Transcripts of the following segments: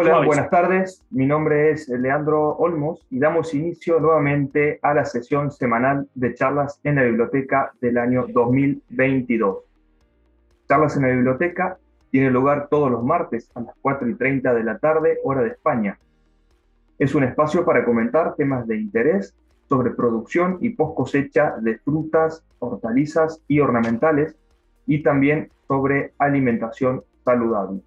Hola, buenas tardes. Mi nombre es Leandro Olmos y damos inicio nuevamente a la sesión semanal de charlas en la biblioteca del año 2022. Charlas en la biblioteca tiene lugar todos los martes a las 4 y 30 de la tarde, hora de España. Es un espacio para comentar temas de interés sobre producción y post cosecha de frutas, hortalizas y ornamentales y también sobre alimentación saludable.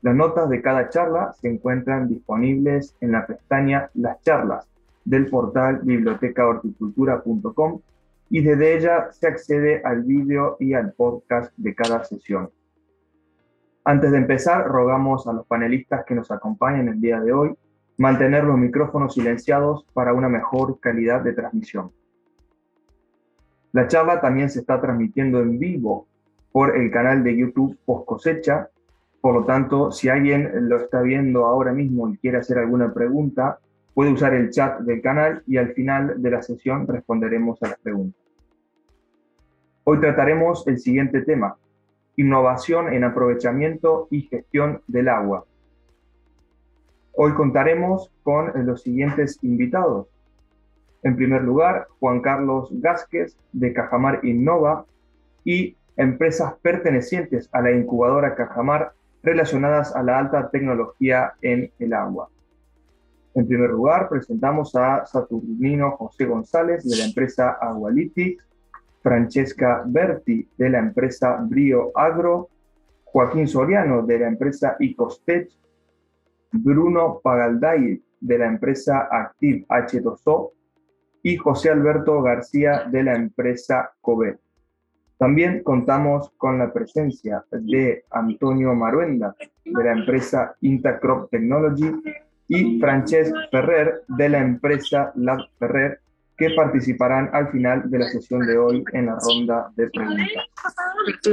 Las notas de cada charla se encuentran disponibles en la pestaña Las charlas del portal bibliotecahorticultura.com y desde ella se accede al vídeo y al podcast de cada sesión. Antes de empezar, rogamos a los panelistas que nos acompañan el día de hoy mantener los micrófonos silenciados para una mejor calidad de transmisión. La charla también se está transmitiendo en vivo por el canal de YouTube Post Cosecha por lo tanto, si alguien lo está viendo ahora mismo y quiere hacer alguna pregunta, puede usar el chat del canal y al final de la sesión responderemos a las preguntas. Hoy trataremos el siguiente tema, innovación en aprovechamiento y gestión del agua. Hoy contaremos con los siguientes invitados. En primer lugar, Juan Carlos Gásquez de Cajamar Innova y empresas pertenecientes a la incubadora Cajamar relacionadas a la alta tecnología en el agua. En primer lugar, presentamos a Saturnino José González de la empresa Agualitics, Francesca Berti de la empresa Brio Agro, Joaquín Soriano de la empresa Icostech, Bruno Pagalday de la empresa Active H2O y José Alberto García de la empresa Cobet. También contamos con la presencia de Antonio Maruenda, de la empresa Intercrop Technology, y Francesc Ferrer, de la empresa Lab Ferrer, que participarán al final de la sesión de hoy en la ronda de preguntas.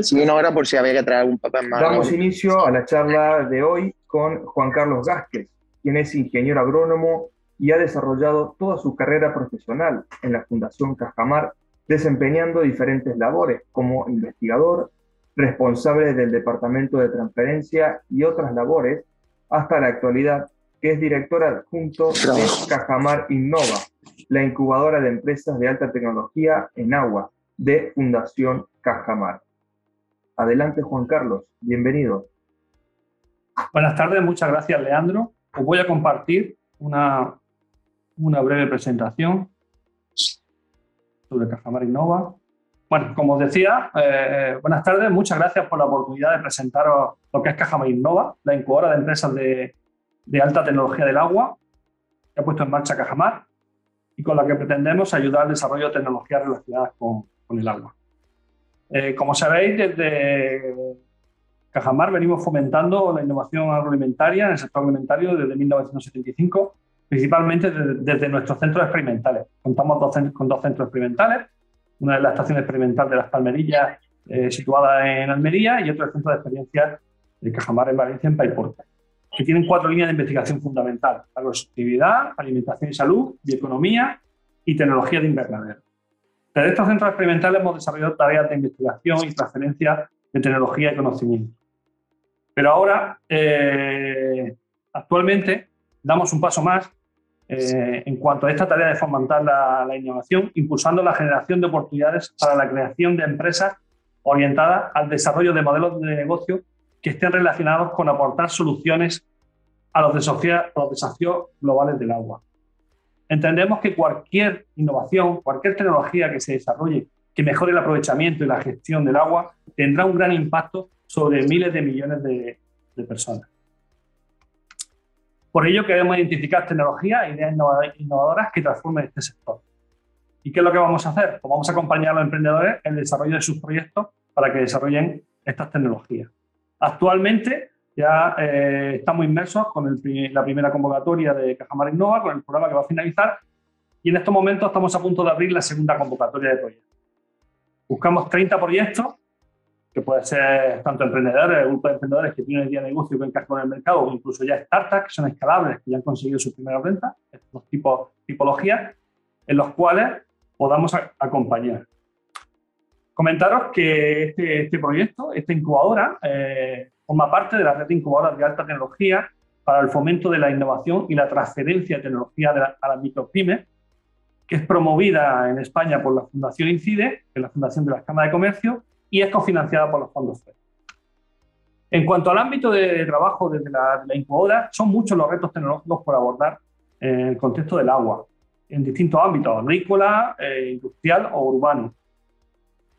Sí, una hora por si había que traer algún papel más. Damos inicio a la charla de hoy con Juan Carlos Gásquez, quien es ingeniero agrónomo y ha desarrollado toda su carrera profesional en la Fundación Cajamar desempeñando diferentes labores como investigador, responsable del Departamento de Transferencia y otras labores, hasta la actualidad, que es directora adjunto de Cajamar Innova, la incubadora de empresas de alta tecnología en agua de Fundación Cajamar. Adelante, Juan Carlos, bienvenido. Buenas tardes, muchas gracias, Leandro. Os voy a compartir una, una breve presentación sobre Cajamar Innova. Bueno, como os decía, eh, buenas tardes, muchas gracias por la oportunidad de presentaros lo que es Cajamar Innova, la incubadora de empresas de, de alta tecnología del agua que ha puesto en marcha Cajamar y con la que pretendemos ayudar al desarrollo de tecnologías relacionadas con, con el agua. Eh, como sabéis, desde Cajamar venimos fomentando la innovación agroalimentaria en el sector agroalimentario desde 1975 principalmente desde, nuestros centros experimentales. Contamos con dos centros experimentales, una es la estación experimental de las Palmerillas, eh, situada en Almería, y otro el centro de experiencia de Cajamar en Valencia, en Paiporta, que tienen cuatro líneas de investigación fundamental, agrosostenibilidad, alimentación y salud, bioeconomía y tecnología de invernadero. Desde estos centros experimentales hemos desarrollado tareas de investigación y transferencia de tecnología y conocimiento. Pero ahora, eh, actualmente, damos un paso más eh, en cuanto a esta tarea de fomentar la, innovación, impulsando la generación de oportunidades para la creación de empresas orientadas al desarrollo de modelos de negocio que estén relacionados con aportar soluciones a los, desafíos, a los desafíos globales del agua. Entendemos que cualquier innovación, cualquier tecnología que se desarrolle que mejore el aprovechamiento y la gestión del agua tendrá un gran impacto sobre miles de millones de personas. Por ello queremos identificar tecnologías e ideas innovadoras que transformen este sector. ¿Y qué es lo que vamos a hacer? Pues vamos a acompañar a los emprendedores en el desarrollo de sus proyectos para que desarrollen estas tecnologías. Actualmente ya eh, estamos inmersos con la primera convocatoria de Cajamar Innova, con el programa que va a finalizar, y en estos momentos estamos a punto de abrir la segunda convocatoria de proyectos. Buscamos 30 proyectos que puede ser tanto emprendedores, grupos de emprendedores que tienen día de negocio que encajan con el mercado, o incluso ya startups que son escalables, que ya han conseguido su primera venta, estos tipos, tipologías, en los cuales podamos acompañar. Comentaros que este, este proyecto, esta incubadora, eh, forma parte de la red de incubadoras de alta tecnología para el fomento de la innovación y la transferencia de tecnología a las micropymes, que es promovida en España por la Fundación INCIDE, que es la Fundación de las Cámaras de Comercio, y es cofinanciada por los fondos FED. En cuanto al ámbito de trabajo desde la, la incubadora, son muchos los retos tecnológicos por abordar en el contexto del agua, en distintos ámbitos, agrícola, eh, industrial o urbano.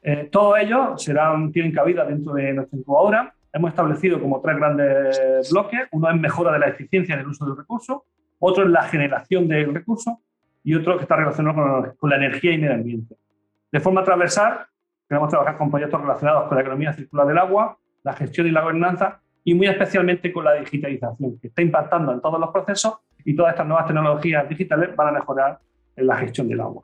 Eh, todos ellos serán, tienen cabida dentro de nuestra incubadora. Hemos establecido como tres grandes bloques. Uno es mejora de la eficiencia en el uso del recurso, otro es la generación del recurso y otro que está relacionado con, la energía y medio ambiente. De forma transversal, queremos trabajar con proyectos relacionados con la economía circular del agua, la gestión y la gobernanza y muy especialmente con la digitalización, que está impactando en todos los procesos y todas estas nuevas tecnologías digitales van a mejorar en la gestión del agua.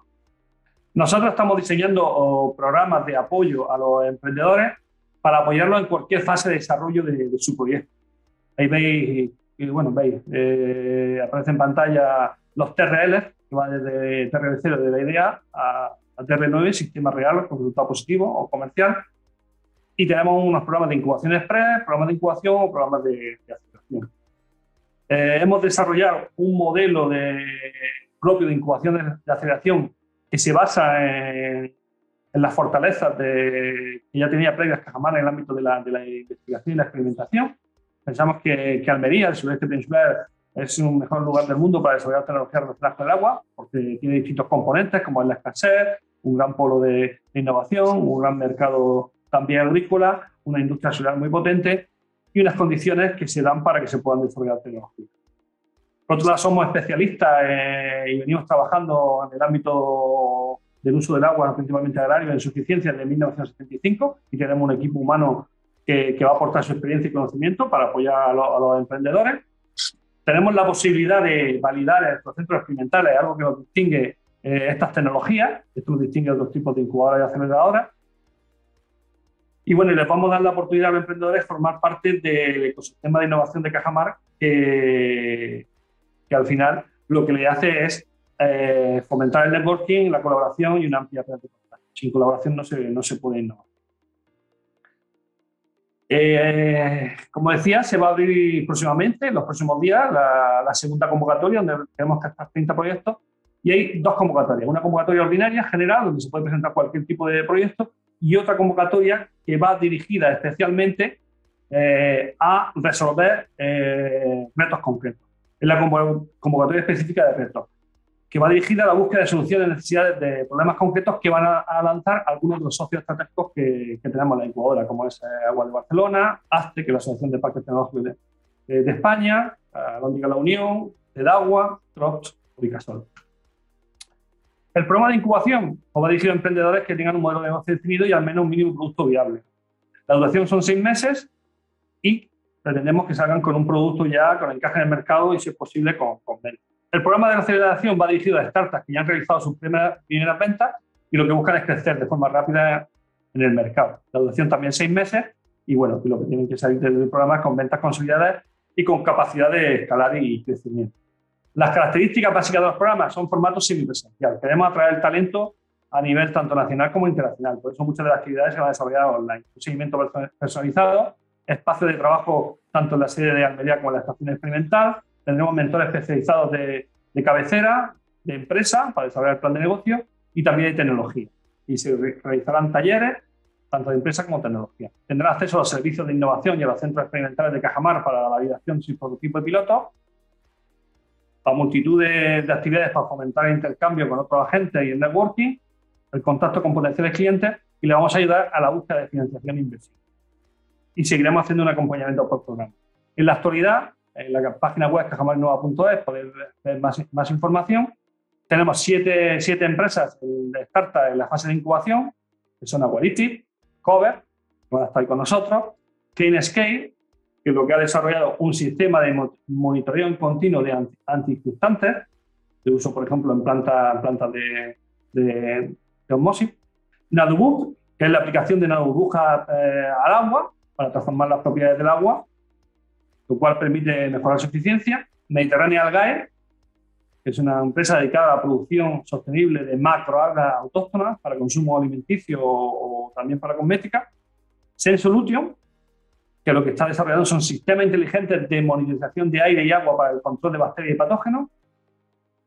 Nosotros estamos diseñando programas de apoyo a los emprendedores para apoyarlos en cualquier fase de desarrollo de, su proyecto. Ahí veis, bueno, veis, eh, aparece en pantalla los TRL, que van desde TRL0 de la idea a, TR9, sistema real con resultado positivo o comercial. Y tenemos unos programas de incubación express, programas de incubación o programas de, de aceleración. Eh, hemos desarrollado un modelo de, propio de incubación de, aceleración que se basa en, las fortalezas de, que ya tenía previas Cajamar en el ámbito de la, de la, investigación y la experimentación. Pensamos que, que Almería, el sudeste peninsular, es un mejor lugar del mundo para desarrollar tecnologías relacionadas con el agua, porque tiene distintos componentes, como es la escasez, un gran polo de, innovación, un gran mercado también agrícola, una industria solar muy potente y unas condiciones que se dan para que se puedan desarrollar tecnologías. Por otro lado, somos especialistas eh, y venimos trabajando en el ámbito del uso del agua, principalmente agrario, en suficiencia desde 1975 y tenemos un equipo humano que, va a aportar su experiencia y conocimiento para apoyar a, los emprendedores. Tenemos la posibilidad de validar estos centros experimentales, algo que nos distingue eh, estas tecnologías, esto nos distingue de otros tipos de incubadoras y aceleradoras, y bueno, les vamos a dar la oportunidad a los emprendedores de formar parte del ecosistema de innovación de Cajamar, que, que al final lo que le hace es eh, fomentar el networking, la colaboración y una amplia red de contactos. Sin colaboración no se, no se puede innovar. Eh, como decía, se va a abrir próximamente, en los próximos días, la, la segunda convocatoria, donde tenemos que estar 30 proyectos, y hay dos convocatorias. Una convocatoria ordinaria, general, donde se puede presentar cualquier tipo de proyecto, y otra convocatoria que va dirigida especialmente eh, a resolver eh, retos concretos. Es la convocatoria específica de retos, que va dirigida a la búsqueda de soluciones de necesidades de problemas concretos que van a, lanzar algunos de los socios estratégicos que, tenemos en la incubadora, como es eh, Agua de Barcelona, ASTE, que es la Asociación de Parques Tecnológicos de, de España, Lóndiga La Unión, EDAGUA, TROPS, Ubicasol. El programa de incubación va dirigido a emprendedores que tengan un modelo de negocio definido y al menos un mínimo producto viable. La duración son seis meses y pretendemos que salgan con un producto ya con encaje en el mercado y, si es posible, con, con ventas. El programa de aceleración va dirigido a startups que ya han realizado sus primeras, primeras ventas y lo que buscan es crecer de forma rápida en el mercado. La duración también seis meses y, bueno, lo que tienen que salir del programa es con ventas consolidadas y con capacidad de escalar y crecimiento. Las características básicas de los programas son formatos semipresencial. Queremos atraer talento a nivel tanto nacional como internacional. Por eso muchas de las actividades se van a desarrollar online. Un seguimiento personalizado, espacio de trabajo tanto en la sede de Almería como en la estación experimental. Tendremos mentores especializados de, cabecera, de empresa, para desarrollar el plan de negocio y también de tecnología. Y se realizarán talleres tanto de empresa como de tecnología. Tendrán acceso a los servicios de innovación y a los centros experimentales de Cajamar para la validación de su prototipo de piloto a multitud de, actividades para fomentar el intercambio con otros agentes y el networking, el contacto con potenciales clientes y le vamos a ayudar a la búsqueda de financiación e inversión. Y seguiremos haciendo un acompañamiento por programa. En la actualidad, en la página web cajamarinova.es podéis ver más, más, información. Tenemos siete, siete empresas de startup en la fase de incubación, que son Aguariti, Cover, que van a estar con nosotros, Clean Scale, que lo que ha desarrollado un sistema de monitoreo continuo de antiinfectantes, de uso, por ejemplo, en plantas planta de, de, de osmosis. NadoBook, que es la aplicación de nanoburbujas eh, al agua para transformar las propiedades del agua, lo cual permite mejorar su eficiencia. Mediterránea Algae, que es una empresa dedicada a la producción sostenible de macroalgas autóctonas para consumo alimenticio o, también para cosmética. Sensolution, que lo que está desarrollando son sistemas inteligentes de monitorización de aire y agua para el control de bacterias y patógenos.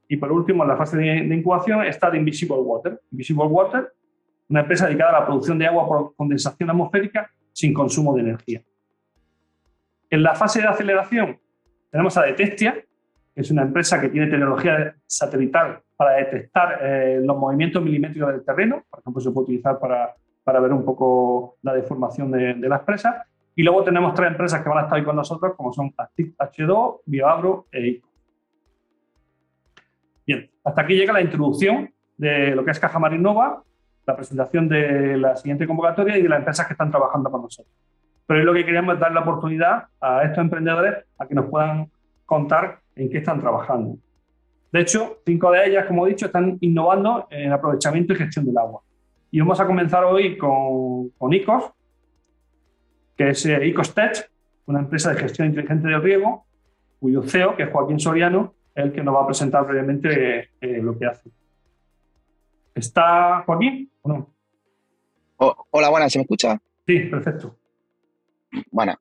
Y por último, en la fase de, incubación está de Invisible Water. Invisible Water, una empresa dedicada a la producción de agua por condensación atmosférica sin consumo de energía. En la fase de aceleración tenemos a Detestia, que es una empresa que tiene tecnología satelital para detectar eh, los movimientos milimétricos del terreno. Por ejemplo, se puede utilizar para, para ver un poco la deformación de, las presas. Y luego tenemos tres empresas que van a estar ahí con nosotros, como son Actic H2, BioAgro e ICO. Bien, hasta aquí llega la introducción de lo que es Caja Marinova, la presentación de la siguiente convocatoria y de las empresas que están trabajando con nosotros. Pero lo que queríamos es dar la oportunidad a estos emprendedores a que nos puedan contar en qué están trabajando. De hecho, cinco de ellas, como he dicho, están innovando en aprovechamiento y gestión del agua. Y vamos a comenzar hoy con, con ICOS, que es eh, ICOSTech, una empresa de gestión inteligente del riego, cuyo CEO, que es Joaquín Soriano, es el que nos va a presentar brevemente eh, lo que hace. ¿Está Joaquín o no? hola, buenas, ¿se me escucha? Sí, perfecto. Bueno,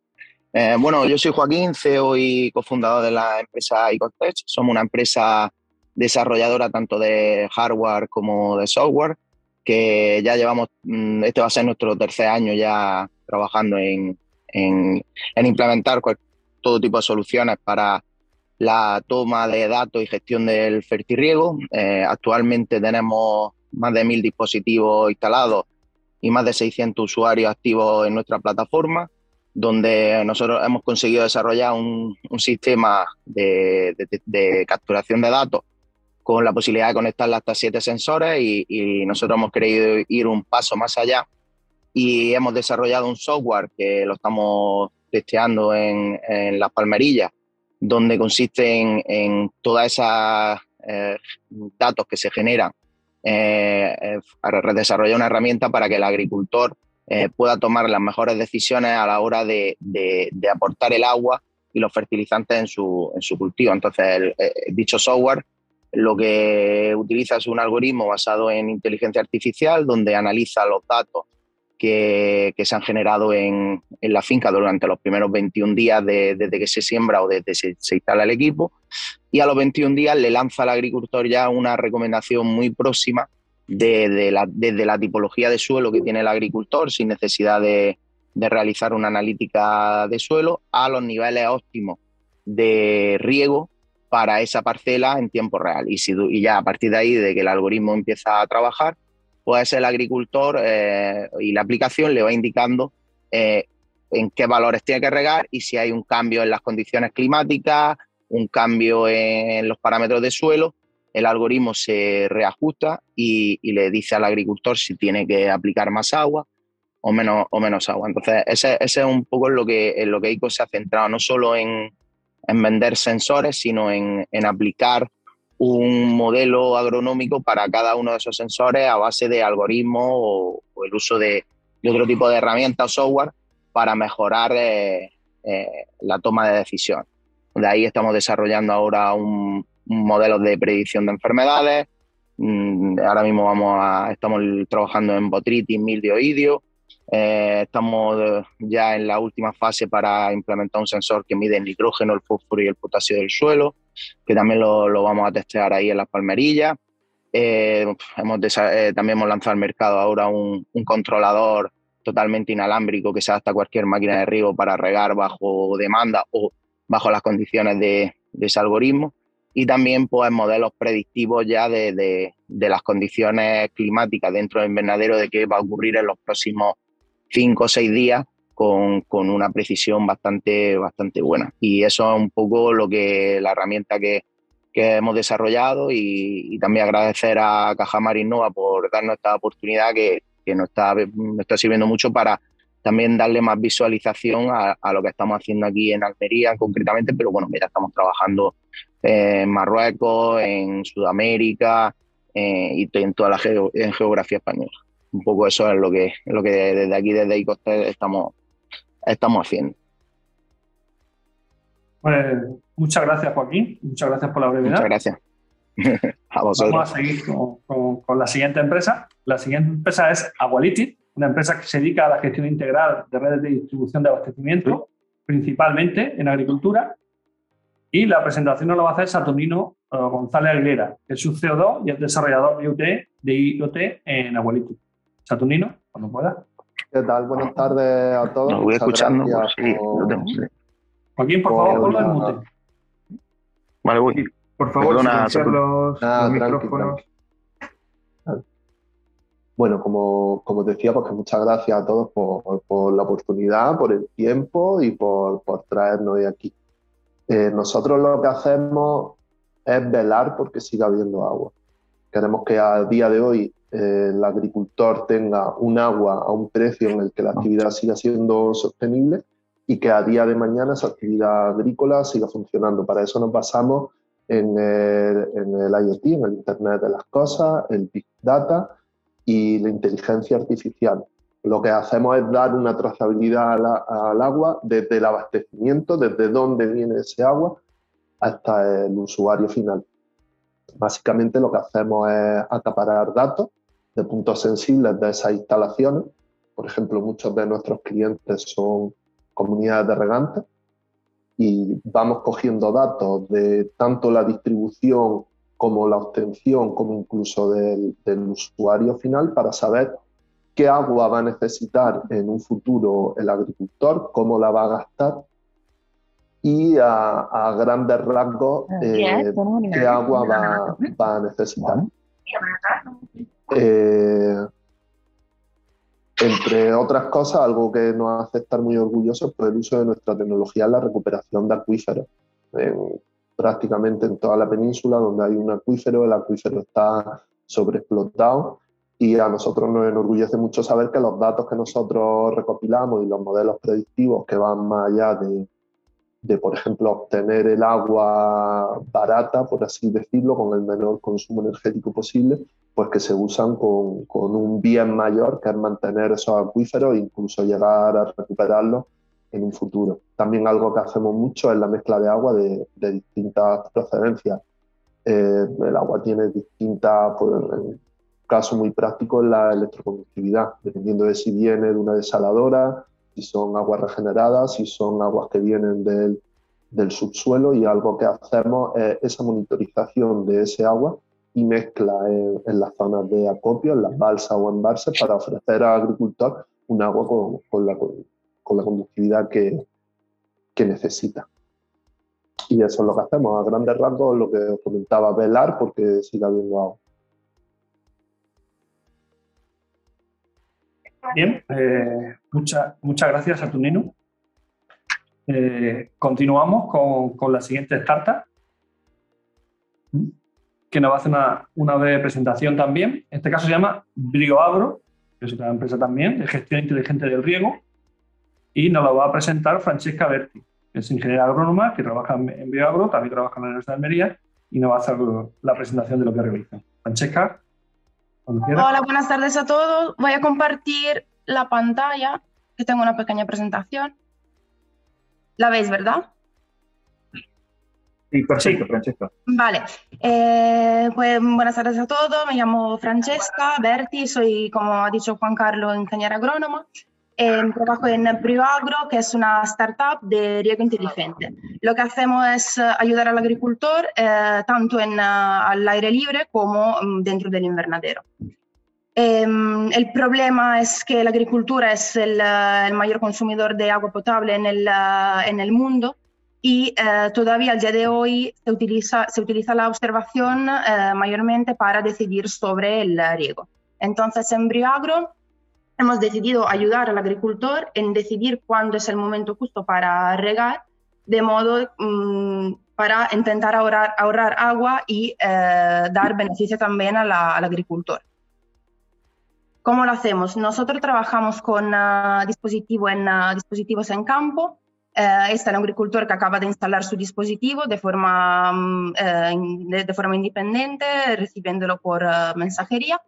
eh, bueno, yo soy Joaquín, CEO y cofundador de la empresa ICOSTech. Somos una empresa desarrolladora tanto de hardware como de software, que ya llevamos, mm, este va a ser nuestro tercer año ya trabajando en, en, implementar todo tipo de soluciones para la toma de datos y gestión del fertirriego. Eh, actualmente tenemos más de mil dispositivos instalados y más de 600 usuarios activos en nuestra plataforma, donde nosotros hemos conseguido desarrollar un, sistema de, capturación de datos con la posibilidad de conectarla hasta siete sensores y, y nosotros hemos querido ir un paso más allá y hemos desarrollado un software que lo estamos testeando en, en las palmerillas, donde consiste en, en todas esas eh, datos que se generan, eh, eh, desarrollar una herramienta para que el agricultor pueda tomar las mejores decisiones a la hora de, de, aportar el agua y los fertilizantes en su, en su cultivo. Entonces, el, dicho software lo que utiliza es un algoritmo basado en inteligencia artificial donde analiza los datos que, se han generado en, la finca durante los primeros 21 días desde que se siembra o desde que se, instala el equipo. Y a los 21 días le lanza al agricultor ya una recomendación muy próxima de, la, desde la tipología de suelo que tiene el agricultor, sin necesidad de, realizar una analítica de suelo, a los niveles óptimos de riego para esa parcela en tiempo real. Y, si, y ya a partir de ahí, de que el algoritmo empieza a trabajar, pues el agricultor eh, y la aplicación le va indicando eh, en qué valores tiene que regar y si hay un cambio en las condiciones climáticas, un cambio en los parámetros de suelo, el algoritmo se reajusta y, le dice al agricultor si tiene que aplicar más agua o menos, o menos agua. Entonces, ese, es un poco lo que, en lo que ICO se ha centrado, no solo en, vender sensores, sino en, en aplicar un modelo agronómico para cada uno de esos sensores a base de algoritmos o, el uso de, otro tipo de herramientas o software para mejorar eh, eh, la toma de decisión. De ahí estamos desarrollando ahora un, modelo de predicción de enfermedades. Mm, ahora mismo vamos a, estamos trabajando en botritis, mildio, idio. Eh, estamos ya en la última fase para implementar un sensor que mide el nitrógeno, el fósforo y el potasio del suelo que también lo, vamos a testear ahí en las palmerillas. Eh, hemos eh, también hemos lanzado al mercado ahora un, controlador totalmente inalámbrico que se adapta a cualquier máquina de riego para regar bajo demanda o bajo las condiciones de, ese algoritmo. Y también pues, modelos predictivos ya de, de, las condiciones climáticas dentro del invernadero, de qué va a ocurrir en los próximos cinco o seis días con, con, una precisión bastante, bastante buena. Y eso es un poco lo que la herramienta que, que hemos desarrollado y, también agradecer a Cajamar Innova por darnos esta oportunidad que, que nos, está, nos está sirviendo mucho para también darle más visualización a, a, lo que estamos haciendo aquí en Almería concretamente, pero bueno, ya estamos trabajando en Marruecos, en Sudamérica eh, y en toda la en geografía española. Un poco eso es lo que, lo que desde aquí, desde ICOSTE, estamos, estamos haciendo. Pues muchas gracias, Joaquín. Muchas gracias por la brevedad. Muchas gracias. a vosotros. Vamos a seguir con, la siguiente empresa. La siguiente empresa es Agualiti. una empresa que se dedica a la gestión integral de redes de distribución de abastecimiento, principalmente en agricultura. Y la presentación nos la va a hacer Saturnino eh, González Aguilera, que es su CO2 y es desarrollador de IoT, de IoT en Abuelito. Saturnino, cuando pueda. ¿Qué tal? Buenas tardes a todos. Lo voy escuchando, por sí, por- Joaquín, por favor, ponlo en mute. Vale, voy. Por favor, Perdona, los, los tranqui, micrófonos. Bueno, como, como decía, pues que muchas gracias a todos por, por la oportunidad, por el tiempo y por, por traernos hoy aquí. Eh, nosotros lo que hacemos es velar porque siga habiendo agua. Queremos que a día de hoy eh, el agricultor tenga un agua a un precio en el que la actividad siga siendo sostenible y que a día de mañana esa actividad agrícola siga funcionando. Para eso nos basamos en el, en el IoT, en el Internet de las Cosas, el Big Data y la inteligencia artificial. Lo que hacemos es dar una trazabilidad la- al agua desde el abastecimiento, desde dónde viene ese agua, hasta el usuario final. Básicamente lo que hacemos es acaparar datos de puntos sensibles de esas instalaciones. Por ejemplo, muchos de nuestros clientes son comunidades de regantes y vamos cogiendo datos de tanto la distribución como la obtención, como incluso del, del usuario final para saber qué agua va a necesitar en un futuro el agricultor, cómo la va a gastar y a, a grandes rasgos eh, qué agua va, va a necesitar. Eh, entre otras cosas, algo que nos hace estar muy orgullosos por el uso de nuestra tecnología en la recuperación de acuíferos. En- prácticamente en toda la península donde hay un acuífero, el acuífero está sobreexplotado y a nosotros nos enorgullece mucho saber que los datos que nosotros recopilamos y los modelos predictivos que van más allá de, de, por ejemplo, obtener el agua barata, por así decirlo, con el menor consumo energético posible, pues que se usan con, con un bien mayor, que es mantener esos acuíferos e incluso llegar a recuperarlos en un futuro. También algo que hacemos mucho es la mezcla de agua de, de distintas procedencias. Eh, el agua tiene distintas, pues, caso muy práctico, es la electroconductividad, dependiendo de si viene de una desaladora, si son aguas regeneradas, si son aguas que vienen del, del subsuelo y algo que hacemos es esa monitorización de ese agua y mezcla en, en las zonas de acopio, en las balsas o embalses para ofrecer al agricultor un agua con, con la, con la conductividad que, que necesita. Y eso es lo que hacemos, a grandes rasgos, lo que comentaba, velar porque siga habiendo agua. Bien, eh, mucha- muchas gracias, Saturnino. Eh, continuamos con, con la siguiente startup, que nos va a hacer una, una presentación también. En este caso se llama Brioagro, que es otra empresa también de gestión inteligente del riego, y nos lo va a presentar Francesca Berti, que es ingeniera agrónoma, que trabaja en, en también trabaja en la Universidad de Almería, y nos va a hacer la presentación de lo que realiza. Francesca. Hola, buenas tardes a todos. Voy a compartir la pantalla, que tengo una pequeña presentación. ¿La veis, verdad? Sí, perfecto, Sí. Francesca. Vale. Eh, pues buenas tardes a todos. Me llamo Francesca Berti, soy, como ha dicho Juan Carlos, ingeniera agrónoma. Eh, trabajo en Prioagro, que es una startup de riego inteligente. Lo que hacemos es eh, ayudar al agricultor eh, tanto en, ah, al aire libre como mm, dentro del invernadero. Em, el problema es que la agricultura es el, eh, el mayor consumidor de agua potable en el, eh, en el mundo y eh, todavía al día de hoy se utiliza, se utiliza la observación eh, mayormente para decidir sobre el eh, riego. Entonces, en Briagro hemos decidido ayudar al agricultor en decidir cuándo es el momento justo para regar, de modo mm, para intentar ahorrar, ahorrar agua y eh, dar beneficio también a la- al agricultor. ¿Cómo lo hacemos? Nosotros trabajamos con ah, dispositivo en, ah, dispositivos en campo. Eh, este es el agricultor que acaba de instalar su dispositivo de forma, eh, in- de, de forma independiente, recibiéndolo por ah, mensajería.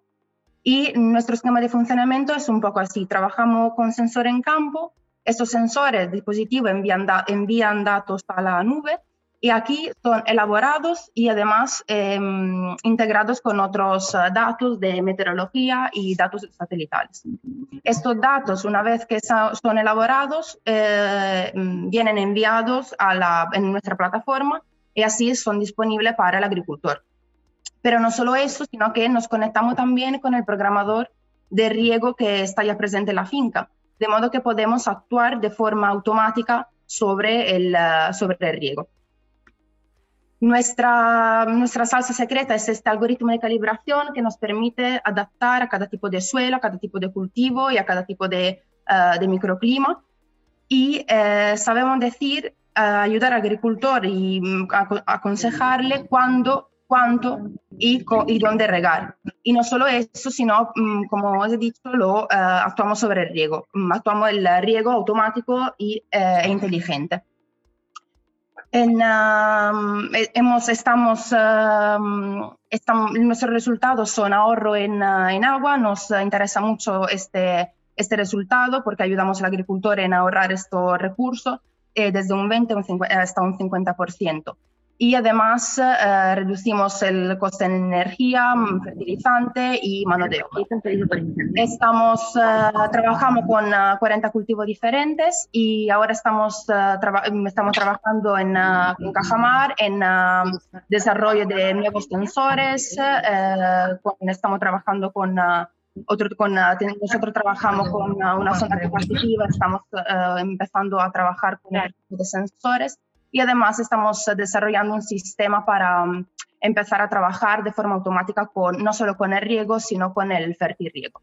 Y nuestro esquema de funcionamiento es un poco así. Trabajamos con sensor en campo. Estos sensores, dispositivos, envían, da- envían datos a la nube y aquí son elaborados y además em, integrados con otros eh, datos de meteorología y datos satelitales. Estos datos, una vez que son elaborados, eh, mm, vienen enviados a la, en nuestra plataforma y así son disponibles para el agricultor. Pero no solo eso, sino que nos conectamos también con el programador de riego que está ya presente en la finca, de modo que podemos actuar de forma automática sobre el, eh, sobre el riego. Nuestra, nuestra salsa secreta es este algoritmo de calibración que nos permite adaptar a cada tipo de suelo, a cada tipo de cultivo y a cada tipo de, uh, de microclima. Y uh, sabemos decir, uh, ayudar al agricultor y um, aconsejarle cuándo, cuánto y, y, dónde regar. Y no solo eso, sino, um, como os he dicho, lo actuamos sobre el riego. actuamos el riego automático y, e inteligente. En, um, hemos, estamos, estamos, nuestros resultados son ahorro en, uh, en, agua. Nos interesa mucho este, este resultado porque ayudamos al agricultor en ahorrar estos recursos eh, desde un 20 hasta un 50% y además eh, reducimos el coste en energía, mm, fertilizante y mano de obra. Estamos, eh, trabajamos con 40 eh, cultivos diferentes y ahora estamos, estamos trabajando en, en Cajamar en desarrollo de nuevos sensores, estamos trabajando con... Otro, con, nosotros trabajamos con una zona positiva, estamos empezando a trabajar con de sensores y además estamos desarrollando un sistema para um, empezar a trabajar de forma automática con, no solo con el riego, sino con el fertirriego.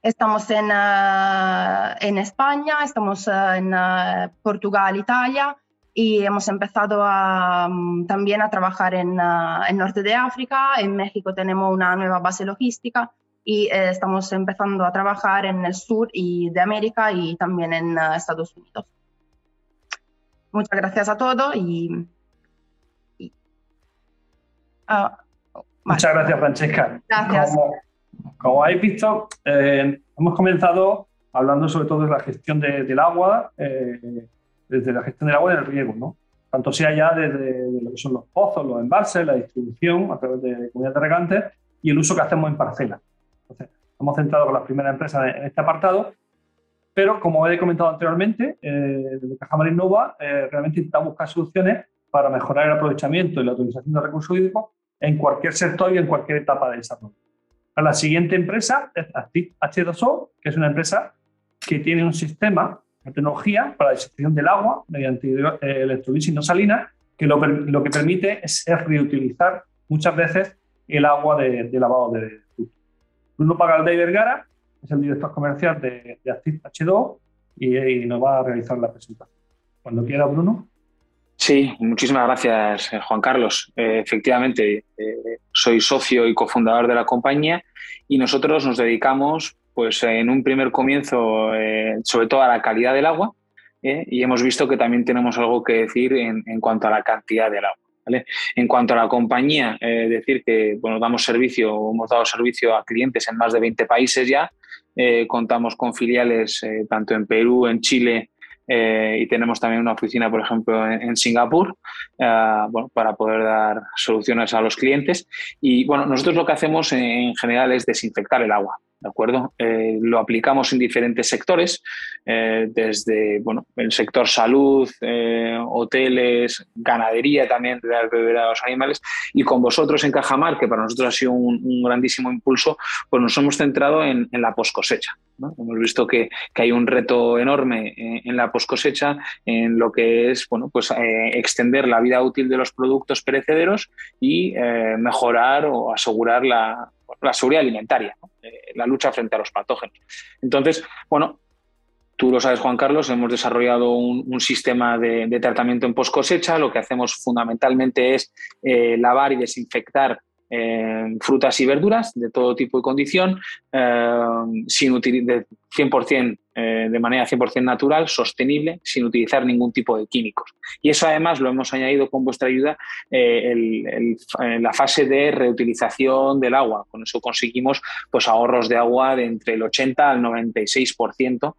Estamos en, uh, en España, estamos uh, en uh, Portugal, Italia y hemos empezado a, um, también a trabajar en el norte de África. En México tenemos una nueva base logística y eh, estamos empezando a trabajar en el sur y de América y también en Estados Unidos. Muchas gracias a todos y... Ah, Muchas gracias, Francesca. Gracias. Como, habéis visto, eh, hemos comenzado hablando sobre todo de la gestión del agua, eh, desde la gestión del agua y del riego, ¿no? Tanto sea ya desde lo que son los pozos, los embalses, la distribución a través de comunidades de regantes y el uso que hacemos en parcelas. Entonces, hemos centrado con las primeras empresas en este apartado pero como he comentado anteriormente, eh, desde Cajamar Innova eh, realmente intentamos buscar soluciones para mejorar el aprovechamiento y la utilización de recursos hídricos en cualquier sector y en cualquier etapa de desarrollo. La siguiente empresa es H2O, que es una empresa que tiene un sistema de tecnología para la distribución del agua mediante eh, electrolisis no salina, que lo, lo, que permite es, reutilizar muchas veces el agua de, de lavado de frutos. Bruno Pagalde y Vergara es el director comercial de, de Activ H2 y, nos va a realizar la presentación. Cuando quiera, Bruno. Sí, muchísimas gracias, eh, Juan Carlos. Eh, efectivamente, eh, soy socio y cofundador de la compañía y nosotros nos dedicamos, pues, en un primer comienzo, sobre todo a la calidad del agua y hemos visto que también tenemos algo que decir en, cuanto a la cantidad del agua. En cuanto a la compañía, decir que bueno, damos servicio, hemos dado servicio a clientes en más de 20 países ya eh, contamos con filiales eh, tanto en Perú, en Chile eh, y tenemos también una oficina, por ejemplo, en, Singapur, para poder dar soluciones a los clientes. Y bueno, nosotros lo que hacemos en general es desinfectar el agua. ¿De acuerdo? Eh, lo aplicamos en diferentes sectores, eh, desde bueno, el sector salud, eh, hoteles, ganadería también, de dar beber a los animales, y con vosotros en Cajamar, que para nosotros ha sido un, grandísimo impulso, pues nos hemos centrado en, la post cosecha. Hemos visto que, hay un reto enorme en, la post cosecha, en lo que es bueno, pues, extender la vida útil de los productos perecederos y mejorar o asegurar la, la seguridad alimentaria, eh, la lucha frente a los patógenos. Entonces, bueno, tú lo sabes, Juan Carlos, hemos desarrollado un, sistema de, tratamiento en post cosecha. Lo que hamos fundamentalmente es eh, lavar y desinfectar frutas y verduras de todo tipo y condición, eh, sin de 100%, eh, de manera 100% natural, sostenible, sin utilizar ningún tipo de químicos. Y eso además lo hemos añadido con vuestra ayuda en eh, la fase de reutilización del agua. Con eso conseguimos pues, ahorros de agua de entre el 80 al 96%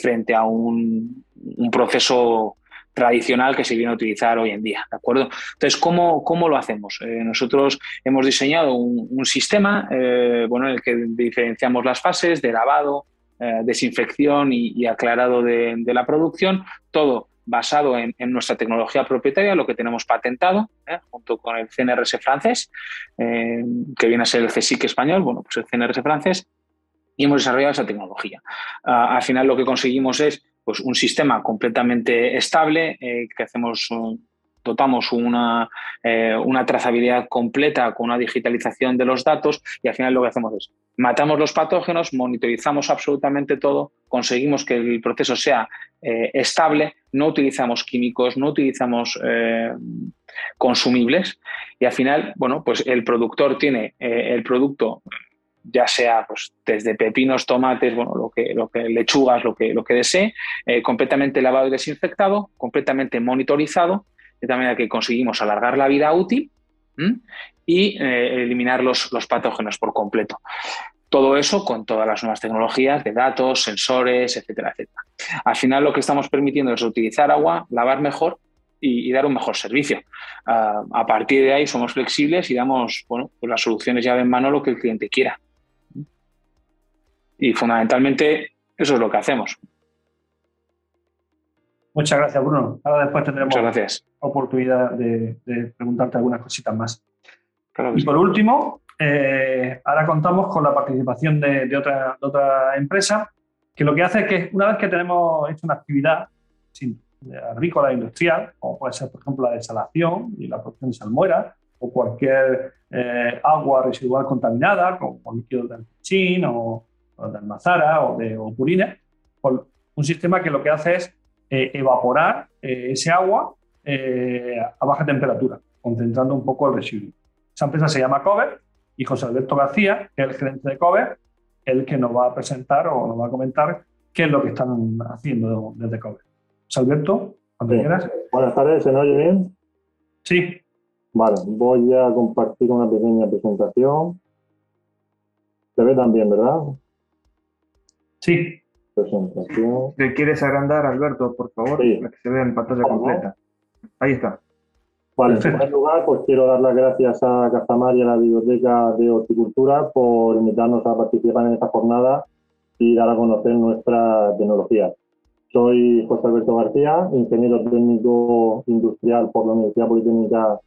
frente a un proceso tradicional que se viene a utilizar hoy en día. ¿De acuerdo? Entonces, ¿cómo, cómo lo hacemos? Eh, nosotros hemos diseñado un, sistema bueno, en el que diferenciamos las fases de lavado, desinfección y, aclarado de, la producción, todo basado en, nuestra tecnología propietaria, lo que tenemos patentado, ¿eh? junto con el CNRS francés, eh, que viene a ser el CSIC español, bueno, pues el CNRS francés, y hemos desarrollado esa tecnología. Ah, al final lo que conseguimos es pues, un sistema completamente estable, eh, que hacemos dotamos una, eh, una trazabilidad completa con una digitalización de los datos y al final lo que hacemos es matamos los patógenos, monitorizamos absolutamente todo, conseguimos que el proceso sea eh, estable, no utilizamos químicos, no utilizamos consumibles y al final, bueno, pues el productor tiene el producto ya sea pues, desde pepinos, tomates, bueno, lo que, lo que lechugas, lo que, lo que desee, completamente lavado y desinfectado, completamente monitorizado de tal manera que conseguimos alargar la vida útil y eh, eliminar los, patógenos por completo. Todo eso con todas las nuevas tecnologías de datos, sensores, etcétera, etcétera. Al final lo que estamos permitiendo es utilizar agua, lavar mejor y, dar un mejor servicio. Ah, a partir de ahí somos flexibles y damos bueno, pues las soluciones llave en mano lo que el cliente quiera. Y fundamentalmente eso es lo que hacemos. Muchas gracias, Bruno. Ahora después tendremos gracias. oportunidad de, preguntarte algunas cositas más. y por último, eh, ahora contamos con la participación de, otra, otra, empresa que lo que hace es que una vez que tenemos hecho una actividad agrícola e industrial, como puede ser, por ejemplo, la desalación y la producción de salmuera, o cualquier eh, agua residual contaminada, como líquido del chin o, de almazara o de o purines, un sistema que lo que hace es eh, evaporar eh, ese agua eh, a baja temperatura, concentrando un poco el residuo. Esa empresa se llama Cover y José Alberto García, que es el gerente de Cover, el que nos va a presentar o nos va a comentar qué es lo que están haciendo desde Cover. José Alberto, cuando quieras. Buenas tardes, ¿se me oye bien? Sí. Vale, voy a compartir una pequeña presentación. Se ve también, ¿verdad? Sí presentación. ¿Te quieres agrandar, Alberto, por favor? Para que se vea en pantalla completa. Ahí está. Vale, en primer lugar, pues quiero dar las gracias a Castamar y a la Biblioteca de Horticultura por invitarnos a participar en esta jornada y dar a conocer nuestra tecnología. Soy José Alberto García, ingeniero técnico industrial por la Universidad Politécnica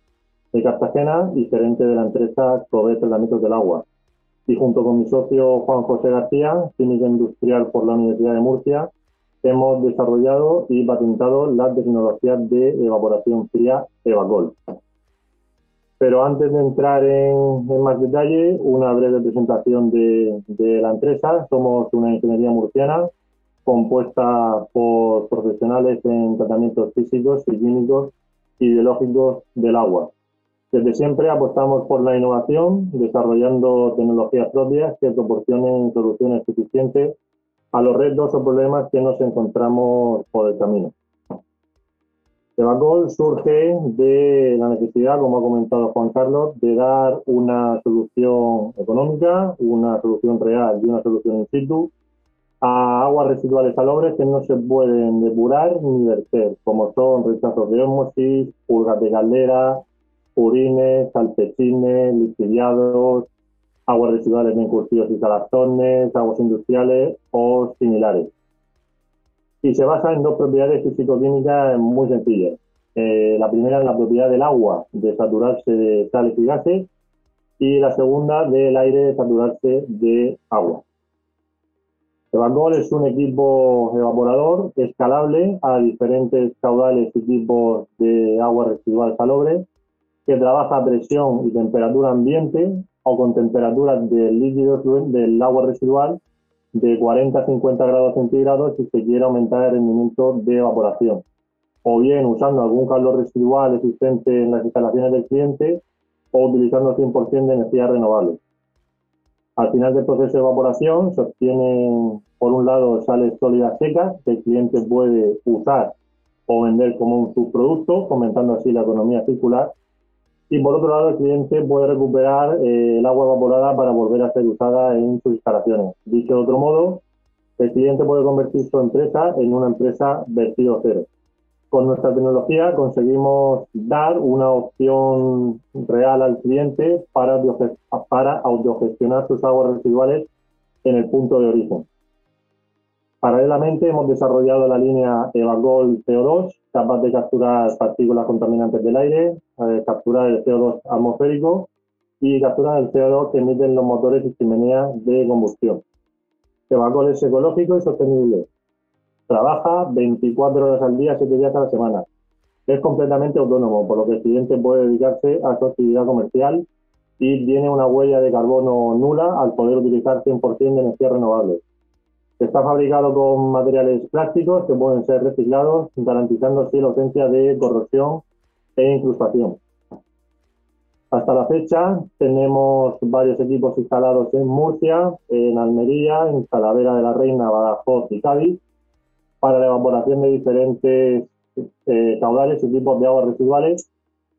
de Cartagena y gerente de la empresa Cobet Tratamientos del Agua y junto con mi socio Juan José García, química industrial por la Universidad de Murcia, hemos desarrollado y patentado las tecnologías de evaporación fría Evacol. Pero antes de entrar en, más detalle, una breve presentación de, de, la empresa. Somos una ingeniería murciana compuesta por profesionales en tratamientos físicos y químicos y biológicos del agua, desde siempre apostamos por la innovación, desarrollando tecnologías propias que proporcionen soluciones suficientes a los retos o problemas que nos encontramos por el camino. Evacol surge de la necesidad, como ha comentado Juan Carlos, de dar una solución económica, una solución real y una solución in situ a aguas residuales salobres que no se pueden depurar ni verter, como son rechazos de osmosis, pulgas de caldera, purines, salpechines, lixiviados, aguas residuales de encurtidos y salazones, aguas industriales o similares. Y se basa en dos propiedades físico-químicas muy sencillas. Eh, la primera es la propiedad del agua de saturarse de sales y gases y la segunda del aire de saturarse de agua. Evacol es un equipo evaporador escalable a diferentes caudales y tipos de agua residual salobre que trabaja a presión y temperatura ambiente o con temperaturas del líquido del agua residual de 40 a 50 grados centígrados si se quiere aumentar el rendimiento de evaporación. O bien usando algún calor residual existente en las instalaciones del cliente o utilizando 100% de energías renovables. Al final del proceso de evaporación se obtienen, por un lado, sales sólidas secas que el cliente puede usar o vender como un subproducto, fomentando así la economía circular y por otro lado el cliente puede recuperar eh, el agua evaporada para volver a ser usada en sus instalaciones. Dicho de otro modo, el cliente puede convertir su empresa en una empresa vertido cero. Con nuestra tecnología conseguimos dar una opción real al cliente para, para autogestionar sus aguas residuales en el punto de origen. Paralelamente hemos desarrollado la línea Evagol CO2, capaz de capturar partículas contaminantes del aire, eh, capturar el CO2 atmosférico y capturar el CO2 que emiten los motores y chimeneas de combustión. Evagol es ecológico y sostenible. Trabaja 24 horas al día, 7 días a la semana. Es completamente autónomo, por lo que el cliente puede dedicarse a su actividad comercial y tiene una huella de carbono nula al poder utilizar 100% de energías renovables. Está fabricado con materiales plásticos que pueden ser reciclados, garantizando así la ausencia de corrosión e incrustación. Hasta la fecha tenemos varios equipos instalados en Murcia, en Almería, en Talavera de la Reina, Badajoz y Cádiz para la evaporación de diferentes eh, caudales y tipos de aguas residuales.